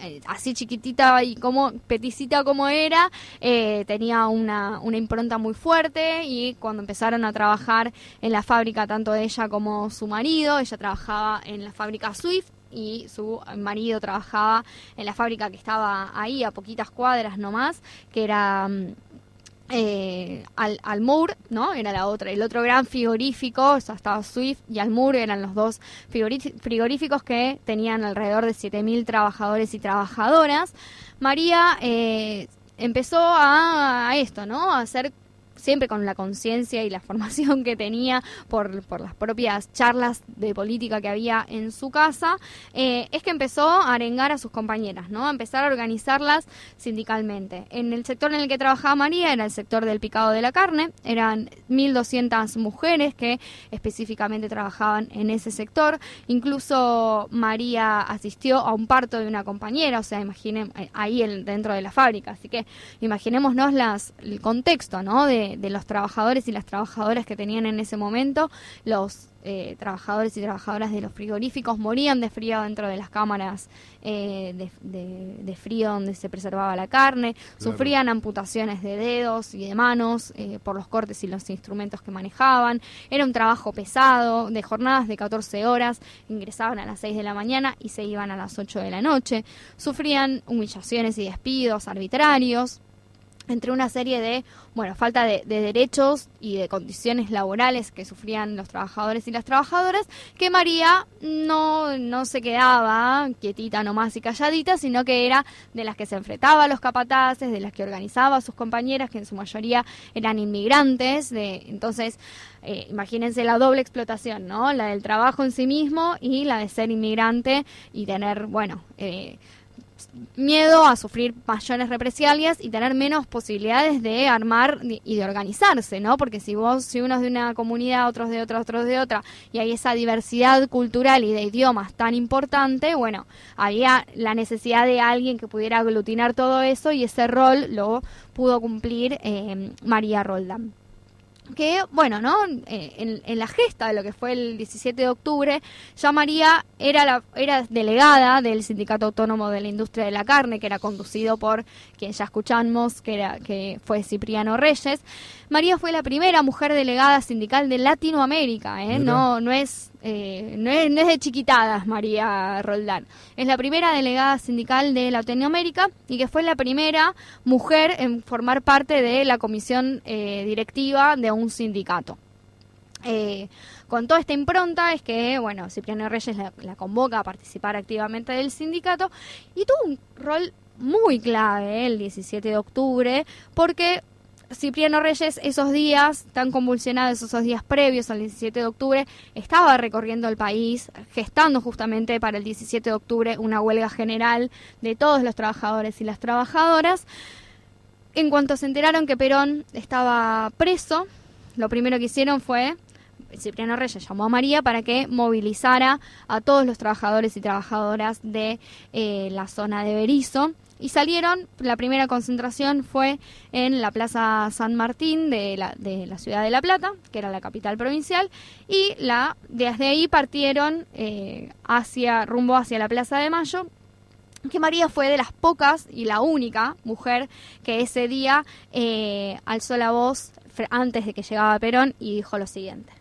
eh, así chiquitita y como peticita como era, eh, tenía una, una impronta muy fuerte y cuando empezaron a trabajar en la fábrica, tanto ella como su marido, ella trabajaba en la fábrica Swift y su marido trabajaba en la fábrica que estaba ahí a poquitas cuadras nomás, que era... eh, al, Almur, ¿no? Era la otra, el otro gran frigorífico, sea, estaba Swift y Almur eran los dos frigoríficos que tenían alrededor de 7.000 trabajadores y trabajadoras. María eh, empezó a esto, ¿no? A hacer siempre con la conciencia y la [laughs] formación que tenía por, por las propias charlas de política que había en su casa, eh, es que empezó a arengar a sus compañeras, ¿no? A empezar a organizarlas sindicalmente. En el sector en el que trabajaba María era el sector del picado de la carne, eran 1.200 mujeres que específicamente trabajaban en ese sector, incluso María asistió a un parto de una compañera, o sea, imaginen, eh, ahí el- dentro de la fábrica, así que imaginémonos las, el contexto, ¿no? De, de los trabajadores y las trabajadoras que tenían en ese momento, los eh, trabajadores y trabajadoras de los frigoríficos morían de frío dentro de las cámaras eh, de, de- de frío donde se preservaba la carne, Claro. sufrían amputaciones de dedos y de manos eh, por los cortes y los instrumentos que manejaban, era un trabajo pesado, de jornadas de 14 horas, ingresaban a las 6 de la mañana y se iban a las 8 de la noche, sufrían humillaciones y despidos arbitrarios, entre una serie de, bueno, falta de, de, derechos y de condiciones laborales que sufrían los trabajadores y las trabajadoras, que María no, no se quedaba quietita nomás y calladita, sino que era de las que se enfrentaba a los capataces, de las que organizaba a sus compañeras, que en su mayoría eran inmigrantes, de, entonces... Eh, imagínense la doble explotación, ¿no? La del trabajo en sí mismo y la de ser inmigrante y tener, bueno, eh, miedo a sufrir mayores represalias y tener menos posibilidades de armar y de organizarse, ¿no? Porque si vos, si uno es de una comunidad, otros de otra, otros de otra, y hay esa diversidad cultural y de idiomas tan importante, bueno, había la necesidad de alguien que pudiera aglutinar todo eso y ese rol lo pudo cumplir eh, María Roldán que, bueno, ¿no? Eh, en, la gesta de lo que fue el 17 de octubre, ya María era, la, era delegada del Sindicato Autónomo de la Industria de la Carne, que era conducido por quien ya escuchamos, que, era, que fue Cipriano Reyes. María fue la primera mujer delegada sindical de Latinoamérica, ¿eh? No, no es eh, no, es, de chiquitadas María Roldán. Es la primera delegada sindical de Latinoamérica y que fue la primera mujer en formar parte de la comisión eh, directiva de un sindicato. Eh, con toda esta impronta es que, bueno, Cipriano Reyes la, la, convoca a participar activamente del sindicato y tuvo un rol muy clave el 17 de octubre porque Cipriano Reyes esos días tan convulsionados, esos días previos al 17 de octubre, estaba recorriendo el país, gestando justamente para el 17 de octubre una huelga general de todos los trabajadores y las trabajadoras. En cuanto se enteraron que Perón estaba preso, lo primero que hicieron fue Cipriano Reyes llamó a María para que movilizara a todos los trabajadores y trabajadoras de eh, la zona de Berizo y salieron, la primera concentración fue en la Plaza San Martín de la, de la ciudad de La Plata, que era la capital provincial, y la, desde ahí partieron eh, hacia, rumbo hacia la Plaza de Mayo, que María fue de las pocas y la única mujer que ese día eh, alzó la voz antes de que llegaba Perón y dijo lo siguiente.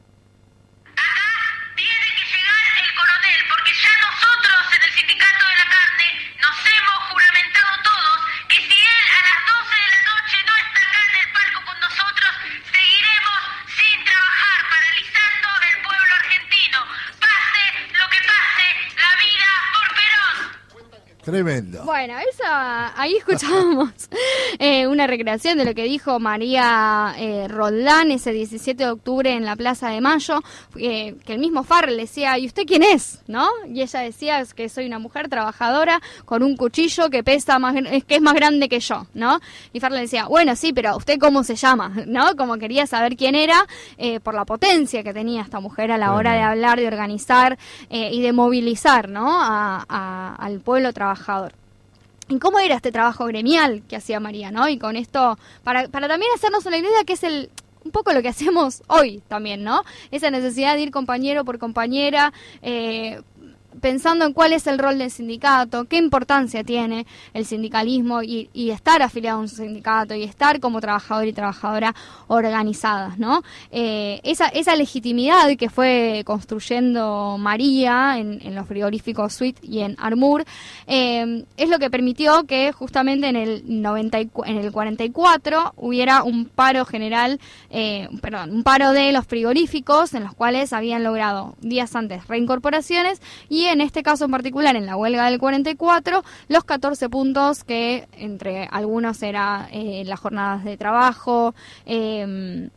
Tremendo. Bueno, esa, ahí escuchábamos [laughs] eh, una recreación de lo que dijo María eh, Roldán ese 17 de octubre en la Plaza de Mayo, eh, que el mismo Farrell decía, ¿y usted quién es? ¿No? Y ella decía que soy una mujer trabajadora con un cuchillo que pesa más, que es más grande que yo, ¿no? Y Farrell decía, bueno, sí, pero ¿usted cómo se llama? ¿No? Como quería saber quién era eh, por la potencia que tenía esta mujer a la hora de hablar, de organizar y de movilizar, ¿no? A, al pueblo trabajador trabajador. ¿Y cómo era este trabajo gremial que hacía María, no? Y con esto, para, para también hacernos una idea que es el un poco lo que hacemos hoy también, ¿no? Esa necesidad de ir compañero por compañera, eh, pensando en cuál es el rol del sindicato, qué importancia tiene el sindicalismo y, estar afiliado a un sindicato y estar como trabajador y trabajadora organizadas, ¿no? Eh, esa, esa legitimidad que fue construyendo María en, los frigoríficos Sweet y en Armour eh, es lo que permitió que justamente en el 90 en el 44 hubiera un paro general, eh, perdón, un paro de los frigoríficos en los cuales habían logrado días antes reincorporaciones y en este caso en particular, en la huelga del 44, los 14 puntos que entre algunos eran eh, las jornadas de trabajo, eh,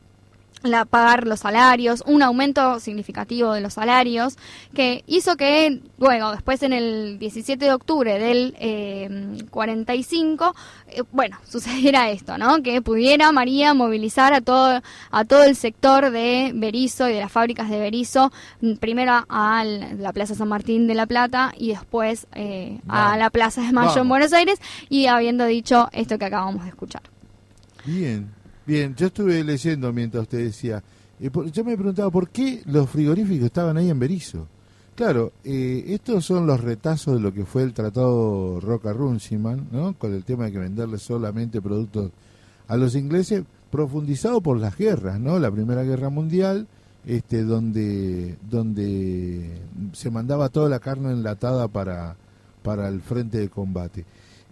la, pagar los salarios, un aumento significativo de los salarios, que hizo que, bueno, después en el 17 de octubre del eh, 45, eh, bueno, [laughs] sucediera esto, ¿no? Que pudiera María movilizar a todo, a todo el sector de Berizo y de las fábricas de Berizo, primero a la Plaza San Martín de La Plata y después eh, a la Plaza de Mayo en Buenos Aires, y habiendo dicho esto que acabamos de escuchar. Bien. Bien, yo estuve leyendo mientras usted decía. Eh, yo me preguntaba por qué los frigoríficos estaban ahí en Berizo. Claro, eh, estos son los retazos de lo que fue el tratado Roca-Runciman, ¿no? Con el tema de que venderle solamente productos a los ingleses, profundizado por las guerras, ¿no? La Primera Guerra Mundial, este, donde, donde se mandaba toda la carne enlatada para, para el frente de combate.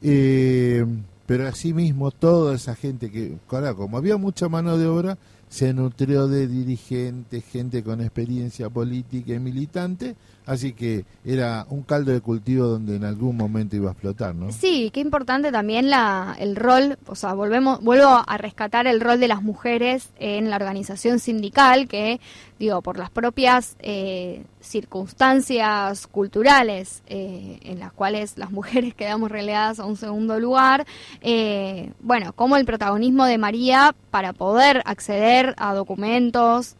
Eh, pero asimismo toda esa gente que, claro, como había mucha mano de obra, se nutrió de dirigentes, gente con experiencia política y militante, así que era un caldo de cultivo donde en algún momento iba a explotar, ¿no? Sí, qué importante también la, el rol, o sea, volvemos, vuelvo a rescatar el rol de las mujeres en la organización sindical, que, digo, por las propias eh, circunstancias culturales eh, en las cuales las mujeres [laughs] quedamos relegadas a un segundo lugar, eh, bueno, como el protagonismo de María para poder acceder a documentos,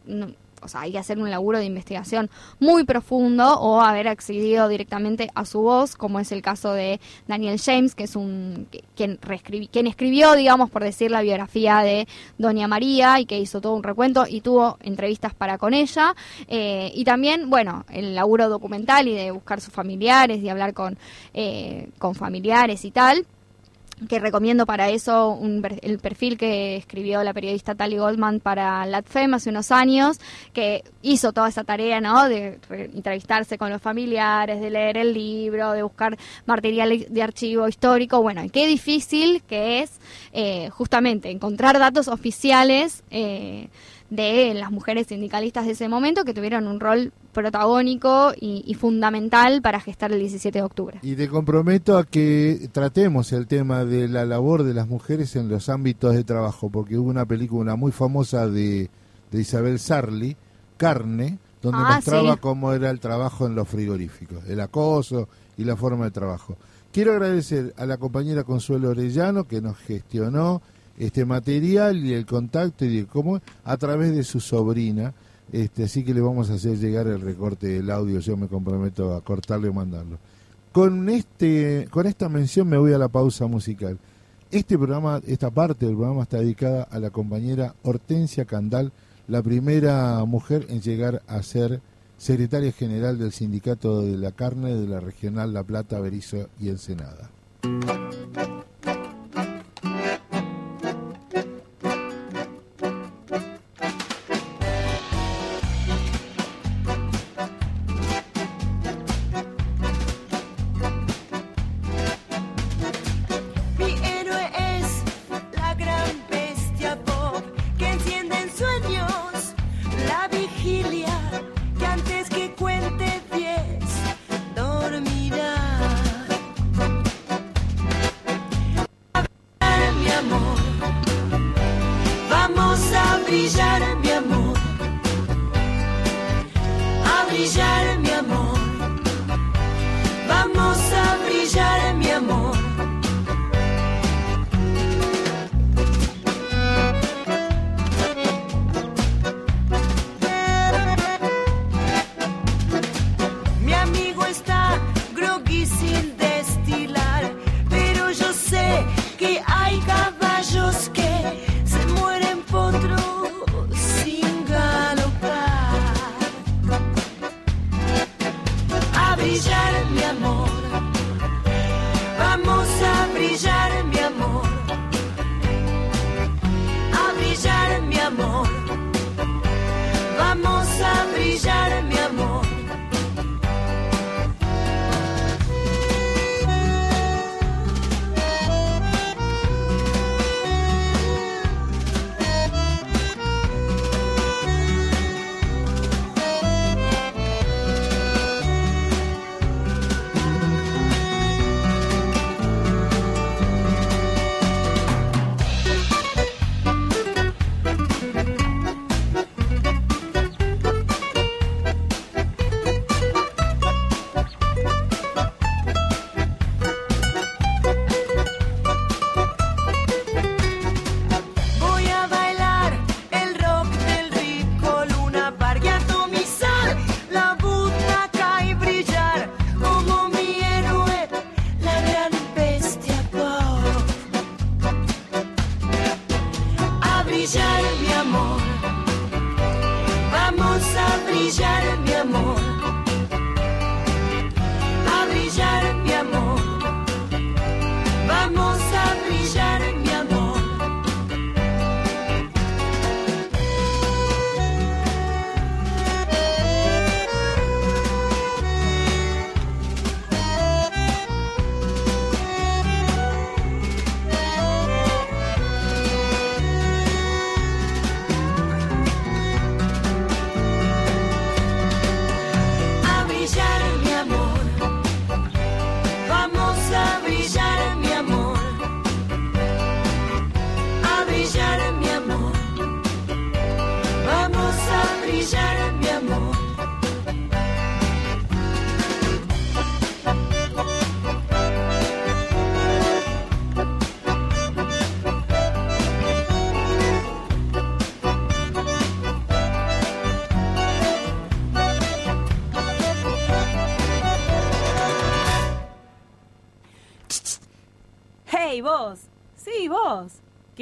o sea, hay que hacer un laburo de investigación muy profundo o haber accedido directamente a su voz, como es el caso de Daniel James, que es un quien, quien escribió, digamos, por decir, la biografía de Doña María y que hizo todo un recuento y tuvo entrevistas para con ella. Eh, y también, bueno, el laburo documental y de buscar sus familiares y hablar con, eh, con familiares y tal que recomiendo para eso un el perfil que escribió la periodista Tali Goldman para LatFem hace unos años, que hizo toda esa tarea, ¿no? De re- entrevistarse con los familiares, de leer el libro, de buscar material de archivo histórico. Bueno, y qué difícil que es eh, justamente encontrar datos oficiales eh, de las mujeres sindicalistas de ese momento que tuvieron un rol protagónico y, y fundamental para gestar el 17 de octubre. Y te comprometo a que tratemos el tema de la labor de las mujeres en los ámbitos de trabajo, porque hubo una película muy famosa de, de Isabel Sarli, Carne, donde Ah, mostraba sí. cómo era el trabajo en los frigoríficos, el acoso y la forma de trabajo. Quiero agradecer a la compañera Consuelo Orellano que nos gestionó este material y el contacto y de cómo a través de su sobrina. Este, así que le vamos a hacer llegar el recorte del audio, yo me comprometo a cortarlo y mandarlo. Con este, con esta mención me voy a la pausa musical. Este programa, esta parte del programa está dedicada a la compañera Hortensia Candal, la primera mujer en llegar a ser secretaria general del Sindicato de la Carne de la Regional La Plata, Berizo y Ensenada.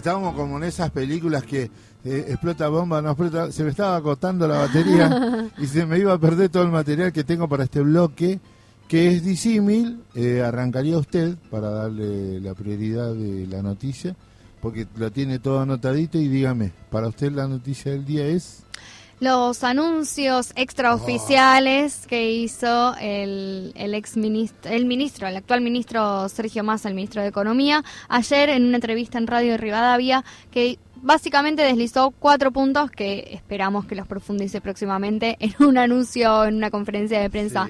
Estábamos como en esas películas que eh, explota bomba, no explota. Se me estaba agotando la batería [laughs] y se me iba a perder todo el material que tengo para este bloque, que es disímil. Eh, arrancaría usted para darle la prioridad de la noticia, porque lo tiene todo anotadito. Y dígame, para usted la noticia del día es. Los anuncios extraoficiales que hizo el, el ex ministro, el ministro, el actual ministro Sergio Massa, el ministro de Economía, ayer en una entrevista en Radio de Rivadavia, que básicamente deslizó cuatro puntos que esperamos que los profundice próximamente en un anuncio, en una conferencia de prensa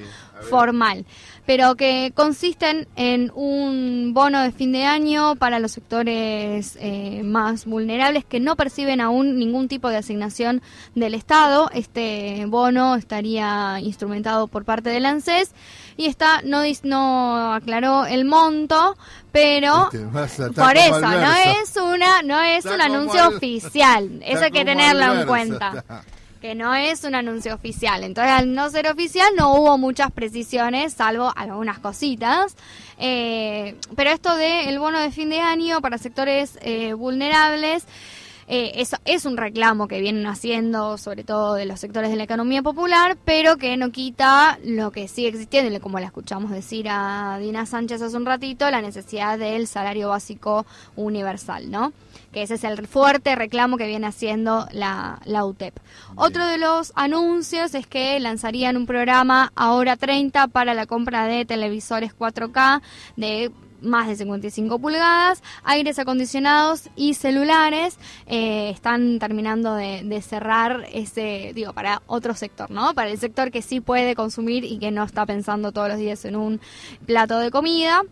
formal, pero que consisten en un bono de fin de año para los sectores eh, más vulnerables que no perciben aún ningún tipo de asignación del Estado. Este bono estaría instrumentado por parte del ANSES y está no no aclaró el monto, pero Este, [laughs] por eso no es una no es Está un anuncio Al- oficial, eso hay que tenerlo en cuenta está. Que no es un anuncio oficial. Entonces, al no ser oficial, no hubo muchas precisiones, salvo algunas cositas. Eh, pero esto de el bono de fin de año para sectores eh, vulnerables. eh, eso es un reclamo que vienen haciendo, sobre todo de los sectores de la economía popular, pero que no quita lo que sigue existiendo, como la escuchamos decir a Dina Sánchez hace un ratito, la necesidad del salario básico universal, ¿no? Que ese es el fuerte reclamo que viene haciendo la, la UTEP. Otro de los anuncios es que lanzarían un programa ahora 30 para la compra de televisores 4K de más de 55 pulgadas, aires acondicionados y celulares eh, están terminando de, de cerrar ese, digo, para otro sector, ¿no? Para el sector que sí puede consumir y que no está pensando todos los días en un plato de comida.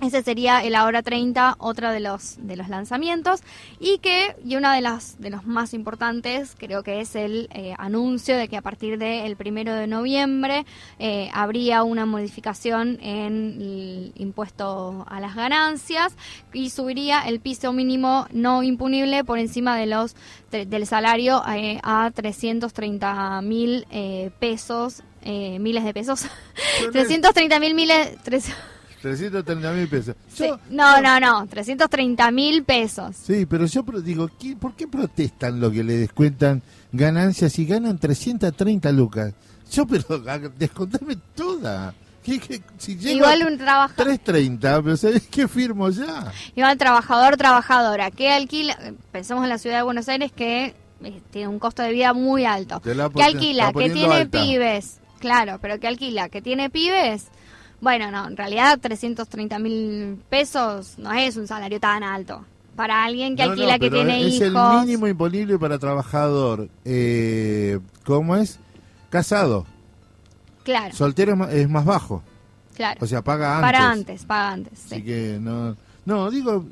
Ese sería el Ahora 30, otro de los, de los lanzamientos. Y que, y una de las de los más importantes, creo que es el eh, anuncio de que a partir del primero de noviembre eh, habría una modificación en el impuesto a las ganancias y subiría el piso mínimo no impunible por encima de los del salario eh, a 330 mil pesos, miles de pesos. 330 [laughs] mil miles. 330 mil pesos. Sí. No, no, no, 330 mil pesos. Sí, pero yo digo, ¿qué- ¿por qué protestan lo que le descuentan ganancias y ganan 330 lucas? Yo, [laughs] pero descontame toda. ¿Qué- qué- si Igual un trabaja- 330, pero ¿sabes qué firmo ya? Igual trabajador, trabajadora, que alquila, pensemos en la ciudad de Buenos Aires que eh, tiene un costo de vida muy alto. Pon- alquila, que poniendo tiene alta. pibes, claro, pero que alquila, que tiene pibes. Bueno, no, en realidad 330 mil pesos no es un salario tan alto. Para alguien que No, no, alquila, que tiene es hijos. el mínimo imponible para trabajador. Eh, ¿Cómo es? Casado. Claro, Soltero es es más bajo. claro. O sea, paga antes. Para antes, paga antes. sí. Así que no. No, digo,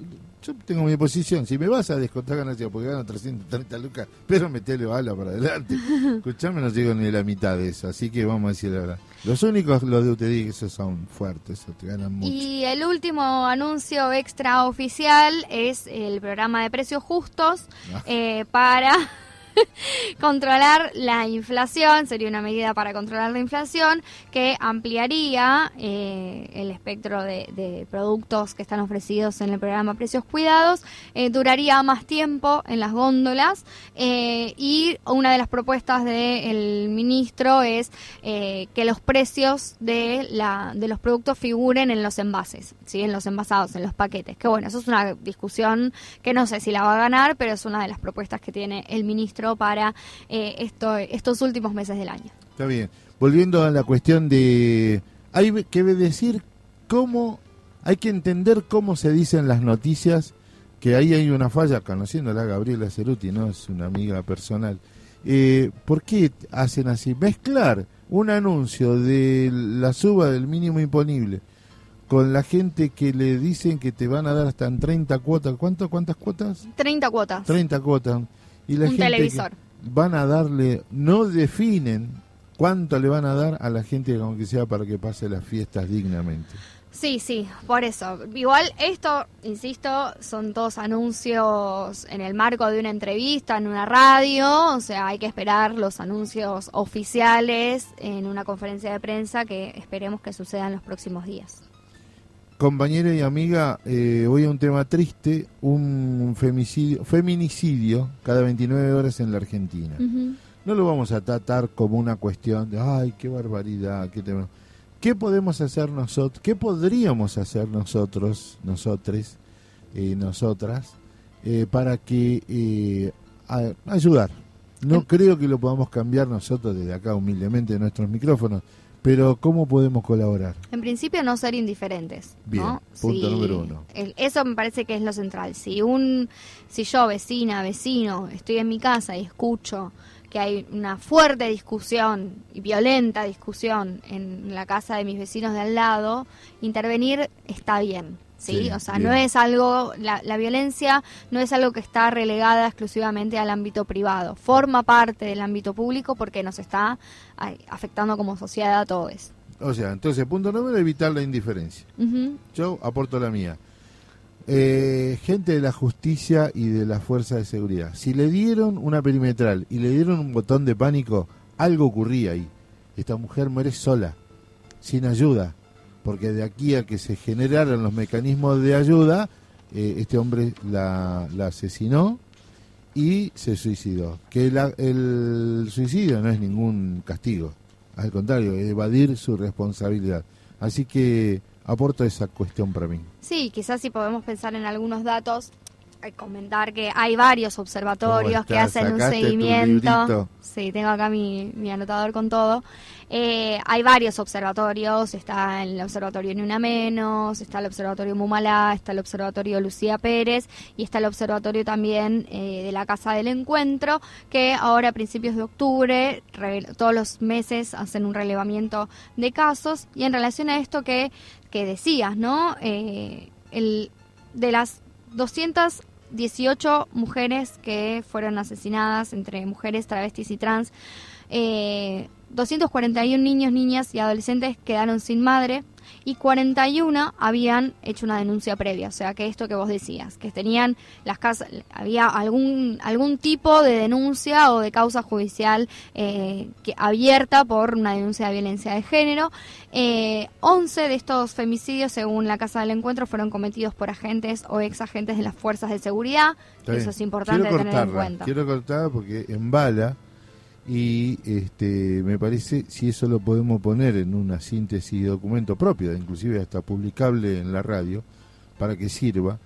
yo tengo mi posición. Si me vas a descontar ganancias porque gano 330 lucas, pero metele bala para adelante. [laughs] Escuchame, no llego ni la mitad de eso. Así que vamos a decir la verdad. Los únicos, los de UTD, esos son fuertes, esos te ganan mucho. Y el último anuncio extraoficial es el programa de precios justos Ah. eh, para [laughs] controlar la inflación, sería una medida para controlar la inflación que ampliaría eh, el espectro de, productos que están ofrecidos en el programa Precios Cuidados, eh, duraría más tiempo en las góndolas eh, y una de las propuestas del ministro es que los precios de, la, de los productos figuren en los envases, ¿sí? en los envasados, en los paquetes. Que bueno, eso es una discusión que no sé si la va a ganar, pero es una de las propuestas que tiene el ministro para eh, esto, estos últimos meses del año. Está bien. Volviendo a la cuestión de... Hay que decir cómo... Hay que entender cómo se dicen las noticias, que ahí hay una falla, conociéndola a Gabriela Ceruti, ¿no? Es una amiga personal. Eh, ¿Por qué hacen así? Mezclar un anuncio de la suba del mínimo imponible con la gente que le dicen que te van a dar hasta en 30 cuotas. ¿Cuánto, ¿Cuántas cuotas? 30 cuotas. 30 cuotas. Y la Un gente que televisor. van a darle, no definen cuánto le van a dar a la gente, aunque sea para que pase las fiestas dignamente. Sí, sí, por eso. Igual esto, insisto, son todos anuncios en el marco de una entrevista en una radio, o sea, hay que esperar los anuncios oficiales en una conferencia de prensa que esperemos que sucedan los próximos días. Compañera y amiga, eh, voy a un tema triste, un femicidio, feminicidio cada 29 horas en la Argentina. No lo vamos a tratar como una cuestión de, ay, qué barbaridad, qué tema. ¿Qué podemos hacer nosotros? ¿Qué podríamos hacer nosotros, nosotres, eh, nosotras, eh, para que eh, a- ayudar? No creo que lo podamos cambiar nosotros desde acá humildemente de nuestros micrófonos, pero ¿cómo podemos colaborar? En principio no ser indiferentes. Bien, ¿no? punto Si- número uno. el- eso me parece que es lo central. Si un, si yo vecina, vecino, estoy en mi casa y escucho que hay una fuerte discusión y violenta discusión en la casa de mis vecinos de al lado, intervenir está bien. ¿Sí? Sí, o sea, bien. no es algo, la, la violencia no es algo que está relegada exclusivamente al ámbito privado, forma parte del ámbito público porque nos está ay, afectando como sociedad a todos. O sea, entonces, punto número, evitar la indiferencia. Yo aporto la mía. Eh, gente de la justicia y de la fuerza de seguridad. Si le dieron una perimetral y le dieron un botón de pánico, algo ocurría ahí. Esta mujer muere sola, sin ayuda, porque de aquí a que se generaran los mecanismos de ayuda, eh, este hombre la, asesinó y se suicidó. Que el suicidio no es ningún castigo, al contrario, es evadir su responsabilidad. Así que aporto esa cuestión para mí. Sí, quizás si podemos pensar en algunos datos, comentar que hay varios observatorios ¿Cómo que hacen un ¿Sacaste tu seguimiento. Sí, tengo acá mi, mi anotador con todo. Eh, hay varios observatorios, está el observatorio Ni Una Menos, está el observatorio Mumalá, está el observatorio Lucía Pérez y está el observatorio también eh, de la Casa del Encuentro, que ahora a principios de octubre, todos los meses hacen un relevamiento de casos y en relación a esto que, que decías, ¿no? Eh, el, de las 218 mujeres que fueron asesinadas entre mujeres, travestis y trans, eh, 241 niños, niñas y adolescentes quedaron sin madre y 41 habían hecho una denuncia previa, o sea que esto que vos decías, que tenían las casas, había algún algún tipo de denuncia o de causa judicial eh, que, abierta por una denuncia de violencia de género. Eh, 11 de estos femicidios, según la Casa del Encuentro, fueron cometidos por agentes o ex agentes de las fuerzas de seguridad. Está Eso bien. es importante Quiero tener en cuenta. Quiero cortarla porque embala y este me parece si eso lo podemos poner en una síntesis de documento propio, inclusive hasta publicable en la radio, para que sirva,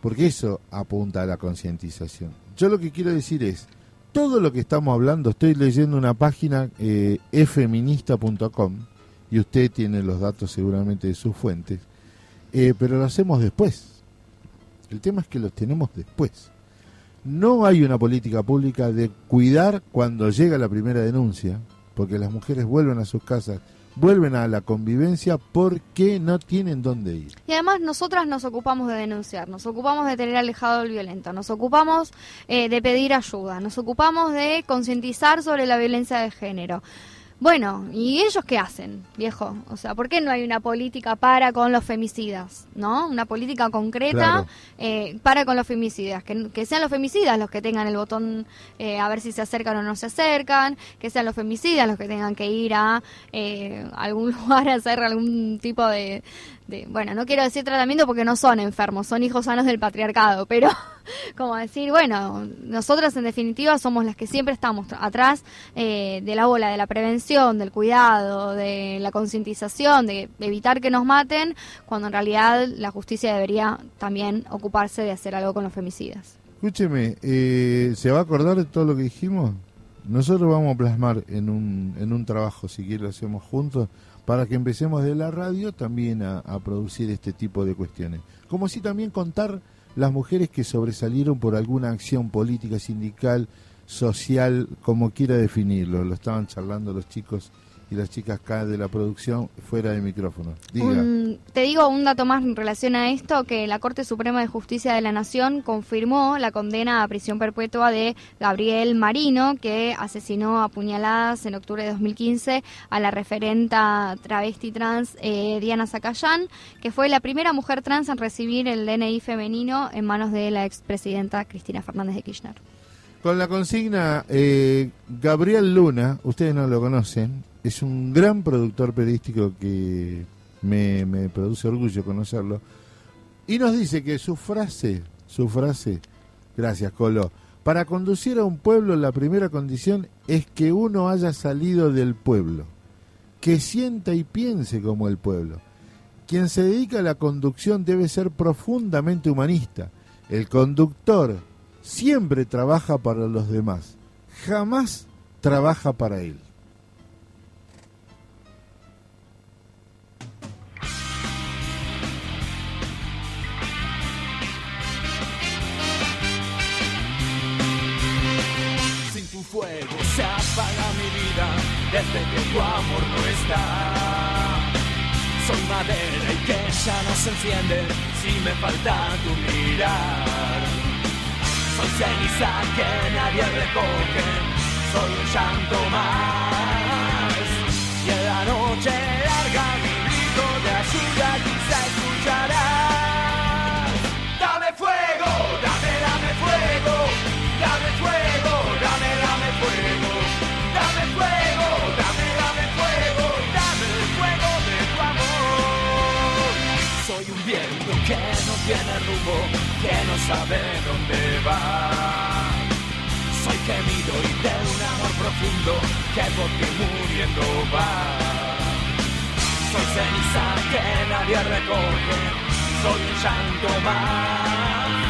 porque eso apunta a la concientización. Yo lo que quiero decir es, todo lo que estamos hablando, estoy leyendo una página eh, efeminista.com y usted tiene los datos seguramente de sus fuentes, eh, pero lo hacemos después. El tema es que los tenemos después. No hay una política pública de cuidar cuando llega la primera denuncia, porque las mujeres vuelven a sus casas, vuelven a la convivencia porque no tienen dónde ir. Y además nosotras nos ocupamos de denunciar, nos ocupamos de tener alejado al violento, nos ocupamos eh, de pedir ayuda, nos ocupamos de concientizar sobre la violencia de género. Bueno, ¿y ellos qué hacen, viejo? O sea, ¿por qué no hay una política para con los femicidas? ¿No? Una política concreta Claro. eh, para con los femicidas. Que, que sean los femicidas los que tengan el botón eh, a ver si se acercan o no se acercan. Que sean los femicidas los que tengan que ir a eh, algún [laughs] lugar a hacer algún tipo de, Bueno, no quiero decir tratamiento porque no son enfermos, son hijos sanos del patriarcado. Pero [laughs] como decir, bueno, nosotras en definitiva somos las que siempre estamos atrás eh, de la bola de la prevención, del cuidado, de la concientización, de evitar que nos maten, cuando en realidad la justicia debería también ocuparse de hacer algo con los femicidas. Escúcheme, eh, ¿se va a acordar de todo lo que dijimos? Nosotros vamos a plasmar en un, en un trabajo, si quiere hacemos juntos, para que empecemos de la radio también a, a producir este tipo de cuestiones. Como si también contar las mujeres que sobresalieron por alguna acción política, sindical, social, como quiera definirlo. Lo estaban charlando los chicos y las chicas acá de la producción fuera de micrófono. Diga. Te digo un dato más en relación a esto, que la Corte Suprema de Justicia de la Nación confirmó la condena a prisión perpetua de Gabriel Marino, que asesinó a puñaladas en octubre de 2015 a la referenta travesti trans eh, Diana Zacayán, que fue la primera mujer trans en recibir el DNI femenino en manos de la expresidenta Cristina Fernández de Kirchner. Con la consigna, eh, Gabriel Luna, ustedes no lo conocen, es un gran productor periodístico que me, produce orgullo conocerlo, y nos dice que su frase, su frase, gracias Colo, para conducir a un pueblo la primera condición es que uno haya salido del pueblo, que sienta y piense como el pueblo. Quien se dedica a la conducción debe ser profundamente humanista. El conductor siempre trabaja para los demás, jamás trabaja para él. Fuego se apaga mi vida desde que tu amor no está. Soy madera y que ya no se enciende si me falta tu mirar. Soy ceniza que nadie recoge, soy un llanto más. Y en la noche que no tiene rumbo, que no sabe dónde va. Soy gemido y de un amor profundo que porque muriendo va. Soy ceniza que nadie recoge, soy un llanto más.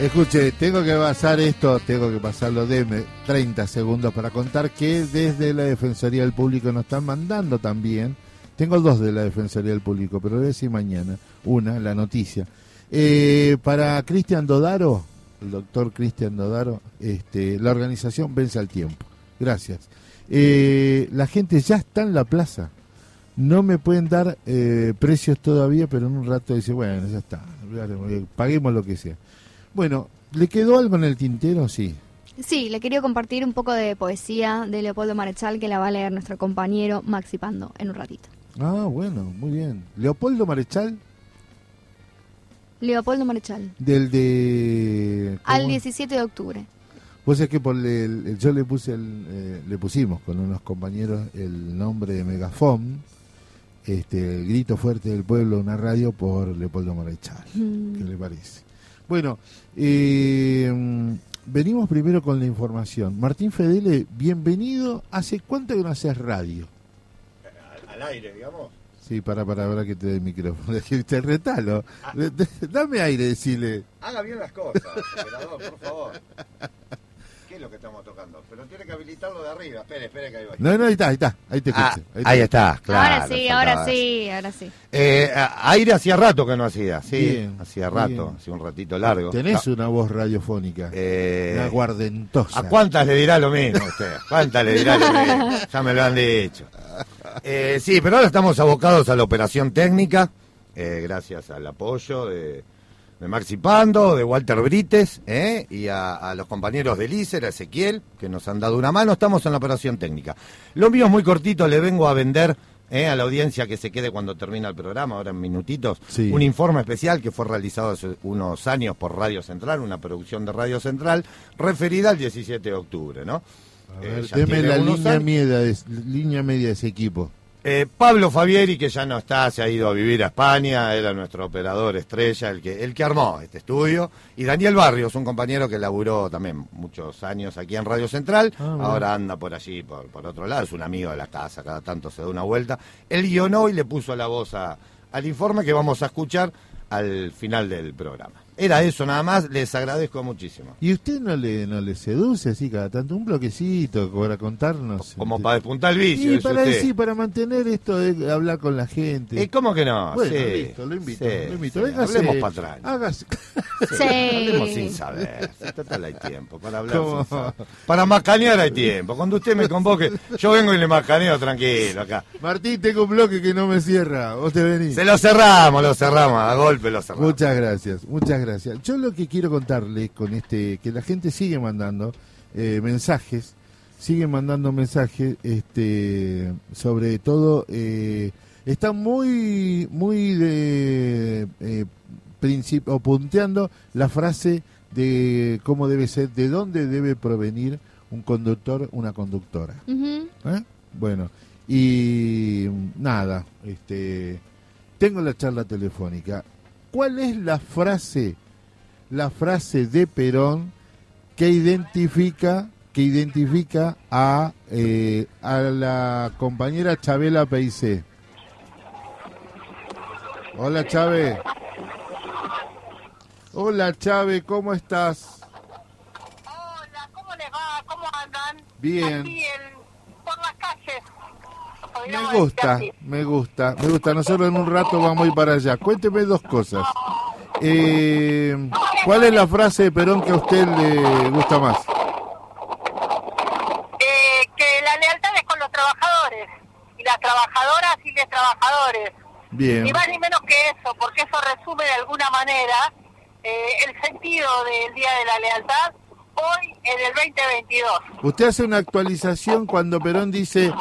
Escuche, tengo que pasar esto, tengo que pasarlo de 30 segundos para contar que desde la Defensoría del Público nos están mandando también Tengo dos de la Defensoría del Público, pero voy a decir mañana. Una, la noticia. Eh, para Cristian Dodaro, el doctor Cristian Dodaro, este, la organización vence al tiempo. Gracias. Eh, la gente ya está en la plaza. No me pueden dar eh, precios todavía, pero en un rato dice, bueno, ya está, paguemos lo que sea. Bueno, ¿le quedó algo en el tintero? Sí. Sí, le quería compartir un poco de poesía de Leopoldo Marechal que la va a leer nuestro compañero Maxi Pando en un ratito. Ah, bueno, muy bien. Leopoldo Marechal, Leopoldo Marechal, del de... al ¿cómo? 17 de octubre. Pues es que por el, el- yo le puse el, eh, le pusimos con unos compañeros el nombre de Megafón, este, el grito fuerte del pueblo, una radio por Leopoldo Marechal. Mm. ¿Qué le parece? Bueno, eh, venimos primero con la información. Martín Fedele, bienvenido. ¿Hace cuánto que no haces radio? Al aire, digamos. Sí, para, para, para que te dé el micrófono. [laughs] Te retalo. De- Dame aire, decirle. Haga bien las cosas, operador, por favor. [laughs] ¿Qué es lo que estamos tocando? Pero tiene que habilitarlo de arriba. Espere, espere que ahí va. No, no, ahí está, ahí está. Ahí te Ah, ahí está, claro. ahora sí, faltaba ahora sí, ahora sí. Eh, aire hacía rato que no hacía, sí. Bien, hacía rato, bien. hacía un ratito largo. Tenés No, una voz radiofónica. eh, una guardentosa. ¿A cuántas le dirá lo mismo usted? ¿Cuántas le dirá lo mismo? [laughs] Ya me lo han dicho. Eh, sí, pero ahora estamos abocados a la operación técnica, eh, gracias al apoyo de, de Maxi Pando, de Walter Brites, eh, y a, a los compañeros de Lícer, a Ezequiel, que nos han dado una mano. Estamos en la operación técnica. Lo mío es muy cortito, le vengo a vender eh, a la audiencia que se quede cuando termina el programa, ahora en minutitos, Sí. un informe especial que fue realizado hace unos años por Radio Central, una producción de Radio Central, referida al 17 de octubre, ¿no? A Eh, ver, deme tiene la línea media, de, línea media de ese equipo. Eh, Pablo Fabieri, que ya no está, se ha ido a vivir a España, era nuestro operador estrella, el que, el que armó este estudio. Y Daniel Barrios, un compañero que laburó también muchos años aquí en Radio Central, Ah, bueno. ahora anda por allí, por, por otro lado, es un amigo de la casa, cada tanto se da una vuelta. Él guionó y le puso la voz a- al informe que vamos a escuchar al final del programa. Era eso nada más, les agradezco muchísimo. ¿Y usted no le, no le seduce así cada tanto? Un bloquecito para contarnos. Como para despuntar el vicio, Sí, dice para, usted. decir, para mantener esto de hablar con la gente. Eh, ¿Cómo que no? Bueno, Sí, listo, lo invito, sí, lo invito. sí, hablemos patraña. hágase- Sí. Hablemos sin saber. Total hay tiempo para hablar sin saber. Para macanear hay tiempo. Cuando usted me convoque, yo vengo y le macaneo tranquilo acá. Martín, tengo un bloque que no me cierra. Vos te venís. Se lo cerramos, lo cerramos, a golpe lo cerramos. Muchas gracias, muchas gracias. Yo lo que quiero contarles con este, que la gente sigue mandando eh, mensajes, sigue mandando mensajes, este, sobre todo, eh, está muy, muy de, eh, princip- o punteando la frase de cómo debe ser, de dónde debe provenir un conductor, una conductora. ¿Eh? Bueno, y nada, este, tengo la charla telefónica. ¿Cuál es la frase, la frase de Perón que identifica, que identifica a, eh, a la compañera Chabela Peicé? Hola Chave. Hola Chave, ¿cómo estás? Hola, ¿cómo les va? ¿Cómo andan? Bien. Aquí en- por las calles. Me gusta, me gusta, me gusta. Nosotros en un rato vamos a ir para allá. Cuénteme dos cosas. Eh, ¿Cuál es la frase de Perón que a usted le gusta más? Eh, que la lealtad es con los trabajadores y las trabajadoras y los trabajadores. Bien. Ni más ni menos que eso, porque eso resume de alguna manera eh, el sentido del Día de la Lealtad hoy en el 2022. Usted hace una actualización cuando Perón dice,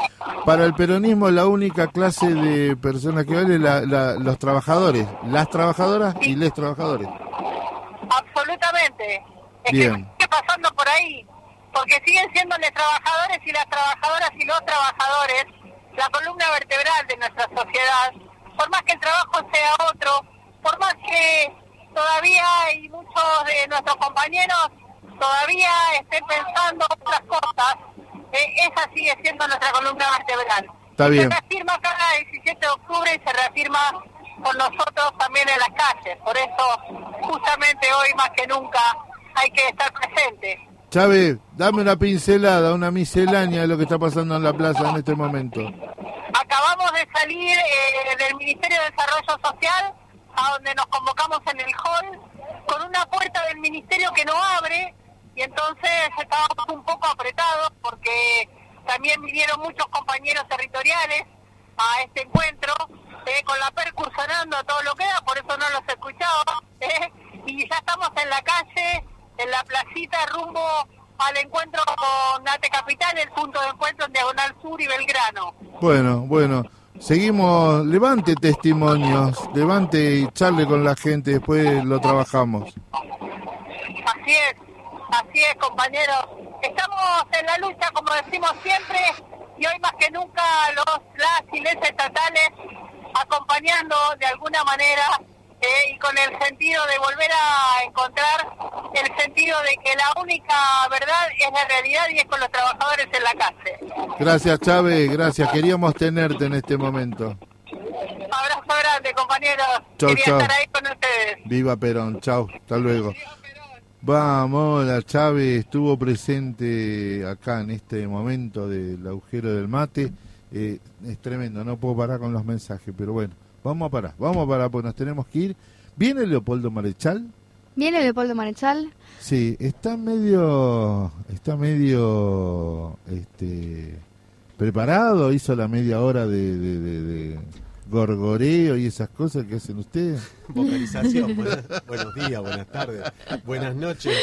para el peronismo la única clase de personas que vale la- la- los trabajadores, las trabajadoras y les trabajadores. Absolutamente. Es Bien. que sigue pasando por ahí, porque siguen siendo los trabajadores y las trabajadoras y los trabajadores la columna vertebral de nuestra sociedad. Por más que el trabajo sea otro, por más que todavía hay muchos de nuestros compañeros todavía estén pensando otras cosas, eh, esa sigue siendo nuestra columna vertebral. Está bien. Se reafirma cada 17 de octubre y se reafirma con nosotros también en las calles. Por eso, justamente hoy más que nunca, hay que estar presente. Chávez, dame una pincelada, una miscelánea de lo que está pasando en la plaza en este momento. Acabamos de salir eh, del Ministerio de Desarrollo Social, a donde nos convocamos en el hall, con una puerta del ministerio que no abre, y entonces estábamos un poco apretados porque también vinieron muchos compañeros territoriales a este encuentro, eh, con la percursionando a todo lo que da, por eso no los escuchaba, eh, y ya estamos en la calle, en la placita, rumbo al encuentro con Nate Capital, el punto de encuentro en Diagonal Sur y Belgrano. Bueno, bueno. Seguimos, levante testimonios, levante y charle con la gente, después lo trabajamos. Así es, así es, compañeros. Estamos en la lucha, como decimos siempre, y hoy más que nunca los las les estatales acompañando de alguna manera eh, y con el sentido de volver a encontrar el sentido de que la única verdad es la realidad y es con los trabajadores en la calle. Gracias Chávez, gracias. Queríamos tenerte en este momento. Abrazo grande, compañeros. Chau, Quería chau. estar ahí con ustedes. Viva Perón, chao, hasta luego. Vamos, la Chávez estuvo presente acá en este momento del agujero del mate. Eh, es tremendo, no puedo parar con los mensajes, pero bueno, vamos a parar, vamos a parar, pues nos tenemos que ir. ¿Viene Leopoldo Marechal? ¿Viene Leopoldo Marechal? Sí, está medio, está medio, este, preparado, hizo la media hora de, de- de- de gorgoreo y esas cosas que hacen ustedes. [laughs] Vocalización. buenas- buenos días, buenas tardes, buenas noches.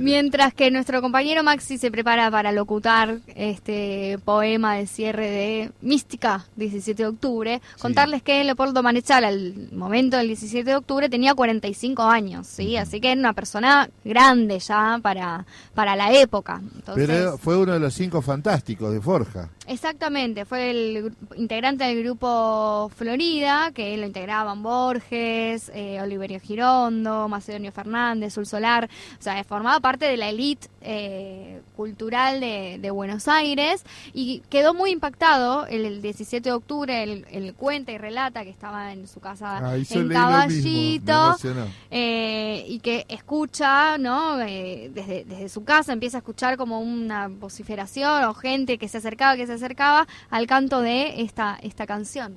Mientras que nuestro compañero Maxi se prepara para locutar este poema de cierre de Mística, 17 de octubre, contarles que Leopoldo Manechal al momento del 17 de octubre tenía 45 años, ¿sí? Así que era una persona grande ya para, para la época. Entonces, Pero fue uno de los cinco fantásticos de Forja. Exactamente, fue el integrante del grupo Florida, que lo integraban Borges, eh, Oliverio Girondo, Macedonio Fernández, Sul Solar, o sea, formaba parte de la élite eh, cultural de, de Buenos Aires y quedó muy impactado el, el 17 de octubre, él, él cuenta y relata que estaba en su casa Ah, en Caballito eh, y que escucha, ¿no? Eh, desde, desde su casa empieza a escuchar como una vociferación o gente que se acercaba, que se acercaba al canto de esta, esta canción.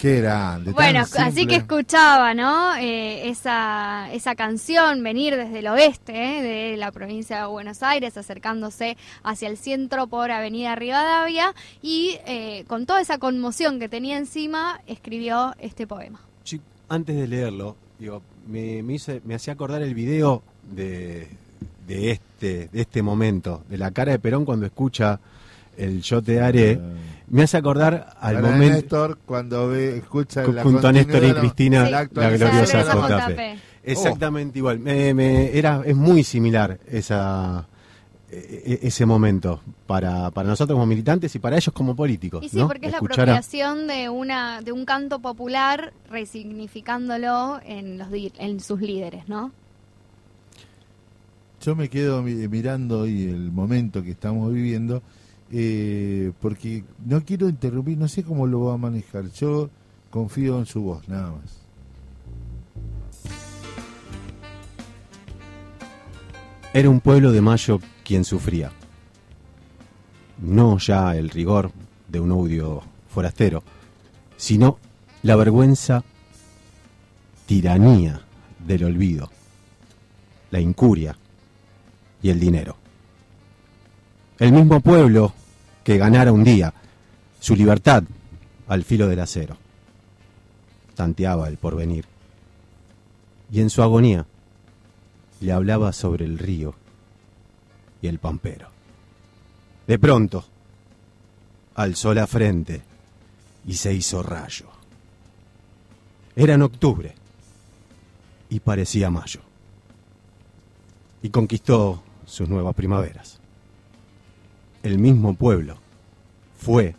Qué grande. tan Bueno, así que escuchaba, ¿no? Eh, esa, esa canción venir desde el oeste eh, de la provincia de Buenos Aires, acercándose hacia el centro por Avenida Rivadavia y eh, con toda esa conmoción que tenía encima, escribió este poema. Chi- Antes de leerlo, digo, me, me, hizo- me hacía acordar el video de, de este, de este momento, de la cara de Perón cuando escucha el Yo te haré. Me hace acordar al Para momento. Néstor, cuando ve, escucha la junto a Néstor y Cristina, la la, gloriosa la JP. JP. Exactamente igual. Me- me- era, es muy similar esa, e- e- ese momento para, para nosotros como militantes y para ellos como políticos. Y sí, ¿no? porque es la Escuchar a- apropiación de una de un canto popular resignificándolo en los di- en sus líderes, ¿no? Yo me quedo mi- mirando hoy el momento que estamos viviendo, eh, porque no quiero interrumpir, no sé cómo lo va a manejar. Yo confío en su voz, nada más. Era un pueblo de Mayo quien sufría. No ya el rigor de un audio forastero, sino la vergüenza, tiranía del olvido, la incuria y el dinero. El mismo pueblo que ganara un día su libertad al filo del acero. Tanteaba el porvenir. Y en su agonía le hablaba sobre el río y el pampero. De pronto, alzó la frente y se hizo rayo. Era en octubre y parecía mayo. Y conquistó sus nuevas primaveras. El mismo pueblo fue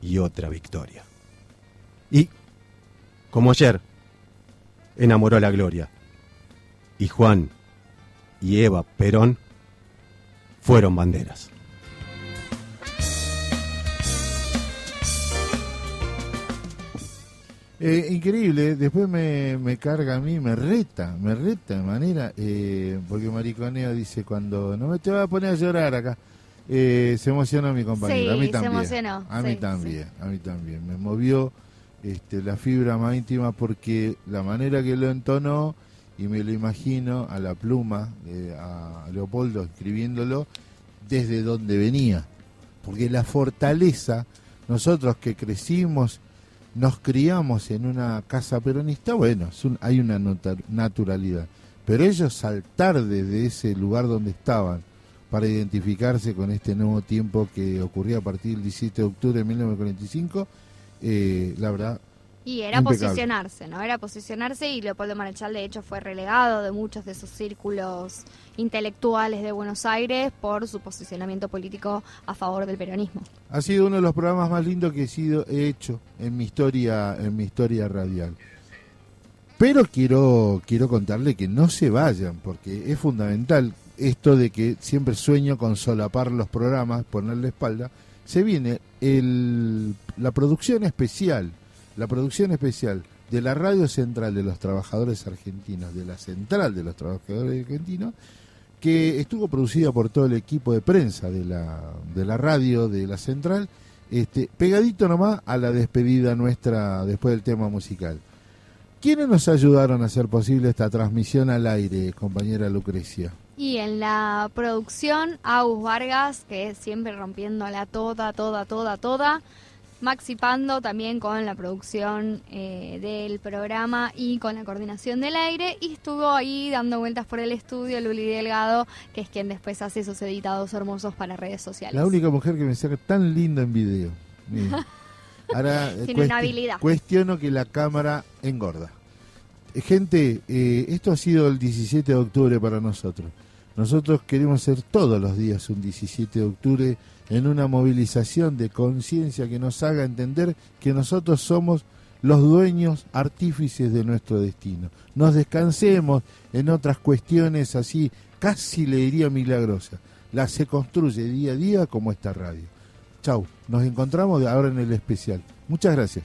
y otra victoria. Y, como ayer, enamoró a la gloria. Y Juan y Eva Perón fueron banderas. Eh, increíble, ¿eh? después me, me, carga a mí, me reta, me reta de manera, eh, porque Mariconeo dice cuando no me te vas a poner a llorar acá eh, se emocionó mi compañero, Sí, a mí se también, emocionó, a mí sí, también, a mí también, me movió este, la fibra más íntima porque la manera que lo entonó y me lo imagino a la pluma, eh, a Leopoldo escribiéndolo desde donde venía, porque la fortaleza, nosotros que crecimos nos criamos en una casa peronista, bueno, es un- hay una naturalidad. Pero ellos saltar desde ese lugar donde estaban para identificarse con este nuevo tiempo que ocurría a partir del 17 de octubre de 1945, eh, la verdad, Y era impecable. posicionarse, ¿no? Era posicionarse y Leopoldo Marechal de hecho fue relegado de muchos de esos círculos intelectuales de Buenos Aires por su posicionamiento político a favor del peronismo. Ha sido uno de los programas más lindos que he sido he hecho en mi historia, en mi historia radial. Pero quiero, quiero contarle que no se vayan, porque es fundamental esto de que siempre sueño con solapar los programas, ponerle espalda. Se viene el, la producción especial, la producción especial de la Radio Central de los Trabajadores Argentinos, de la Central de los Trabajadores Argentinos, que estuvo producida por todo el equipo de prensa de la, de la radio de la Central, este, pegadito nomás a la despedida nuestra después del tema musical. ¿Quiénes nos ayudaron a hacer posible esta transmisión al aire, compañera Lucrecia? Y en la producción, Agus Vargas, que siempre rompiéndola toda, toda, toda, toda. Maxi Pando también con la producción eh, del programa y con la coordinación del aire. Y estuvo ahí dando vueltas por el estudio Luli Delgado, que es quien después hace esos editados hermosos para redes sociales. La única mujer que me saca tan linda en video. [laughs] Ahora Tiene una habilidad. cuestiono que la cámara engorda. Eh, Gente, eh, esto ha sido el 17 de octubre para nosotros. Nosotros queremos ser todos los días un 17 de octubre en una movilización de conciencia que nos haga entender que nosotros somos los dueños artífices de nuestro destino. Nos descansemos en otras cuestiones así, casi le diría milagrosas. La se construye día a día como esta radio. Chau, nos encontramos ahora en el especial. Muchas gracias.